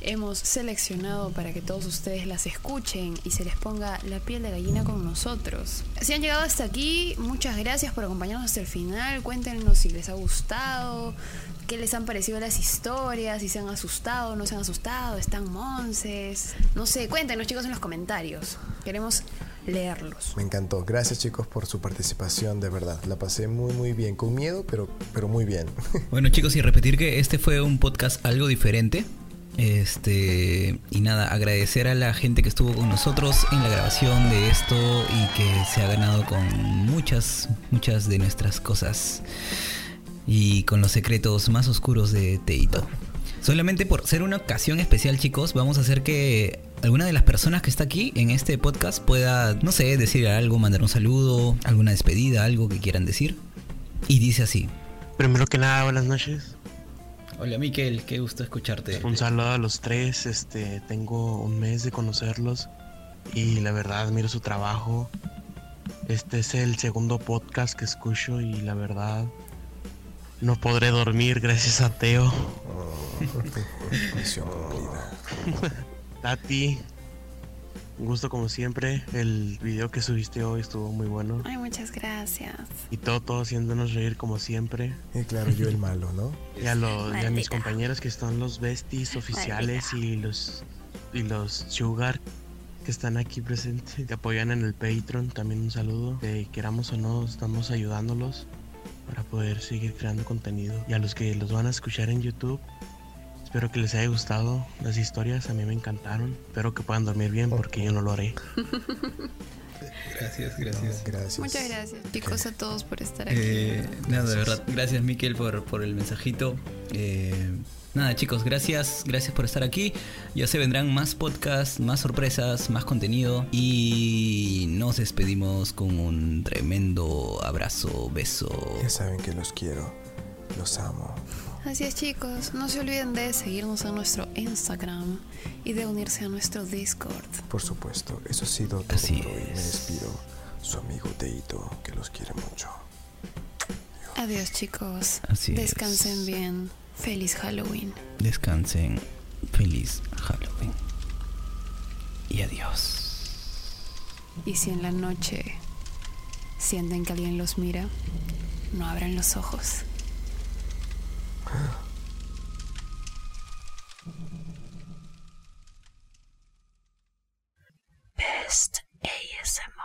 Speaker 4: hemos seleccionado para que todos ustedes las escuchen y se les ponga la piel de gallina con nosotros. Si han llegado hasta aquí, muchas gracias por acompañarnos hasta el final. Cuéntenos si les ha gustado, qué les han parecido las historias, si se han asustado, no se han asustado, están monces. No sé, cuéntenos chicos en los comentarios. Queremos leerlos.
Speaker 5: Me encantó. Gracias chicos por su participación, de verdad. La pasé muy muy bien. Con miedo, pero, pero muy bien.
Speaker 3: Bueno chicos, y repetir que este fue un podcast algo diferente. Este, y nada, agradecer a la gente que estuvo con nosotros en la grabación de esto y que se ha ganado con muchas, muchas de nuestras cosas y con los secretos más oscuros de Teito. Solamente por ser una ocasión especial, chicos, vamos a hacer que alguna de las personas que está aquí en este podcast pueda, no sé, decir algo, mandar un saludo, alguna despedida, algo que quieran decir. Y dice así.
Speaker 8: Primero que nada, buenas noches.
Speaker 3: Hola Miquel, qué gusto escucharte.
Speaker 8: Un saludo a los tres. Este, tengo un mes de conocerlos y la verdad admiro su trabajo. Este es el segundo podcast que escucho y la verdad no podré dormir gracias a Teo.
Speaker 5: Oh, misión cumplida.
Speaker 8: Tati, un gusto como siempre. El video que subiste hoy estuvo muy bueno.
Speaker 4: Ay, muchas gracias.
Speaker 8: Y todo, todo haciéndonos reír como siempre.
Speaker 5: Y claro, yo el malo, ¿no?
Speaker 8: Y a, los, y a mis compañeros que son los besties oficiales y los, y los sugar que están aquí presentes, que apoyan en el Patreon. También un saludo. Eh, queramos o no, estamos ayudándolos para poder seguir creando contenido. Y a los que los van a escuchar en YouTube. Espero que les haya gustado las historias, a mí me encantaron. Espero que puedan dormir bien porque yo no lo haré.
Speaker 3: Gracias, gracias.
Speaker 5: Gracias.
Speaker 4: Muchas gracias chicos a todos por estar aquí.
Speaker 3: Eh, nada, de verdad, gracias Miquel por, por el mensajito. Eh, nada chicos, gracias, gracias por estar aquí. Ya se vendrán más podcasts, más sorpresas, más contenido. Y nos despedimos con un tremendo abrazo, beso.
Speaker 5: Ya saben que los quiero. Los amo.
Speaker 4: Así es chicos, no se olviden de seguirnos en nuestro Instagram y de unirse a nuestro Discord.
Speaker 5: Por supuesto, eso ha sido todo
Speaker 3: Así
Speaker 5: por hoy. Me
Speaker 3: es.
Speaker 5: despido. Su amigo Teito, que los quiere mucho.
Speaker 4: Adiós chicos,
Speaker 3: Así es.
Speaker 4: descansen bien, feliz Halloween.
Speaker 3: Descansen. Feliz Halloween. Y adiós.
Speaker 4: Y si en la noche sienten que alguien los mira, no abran los ojos.
Speaker 1: Best ASMR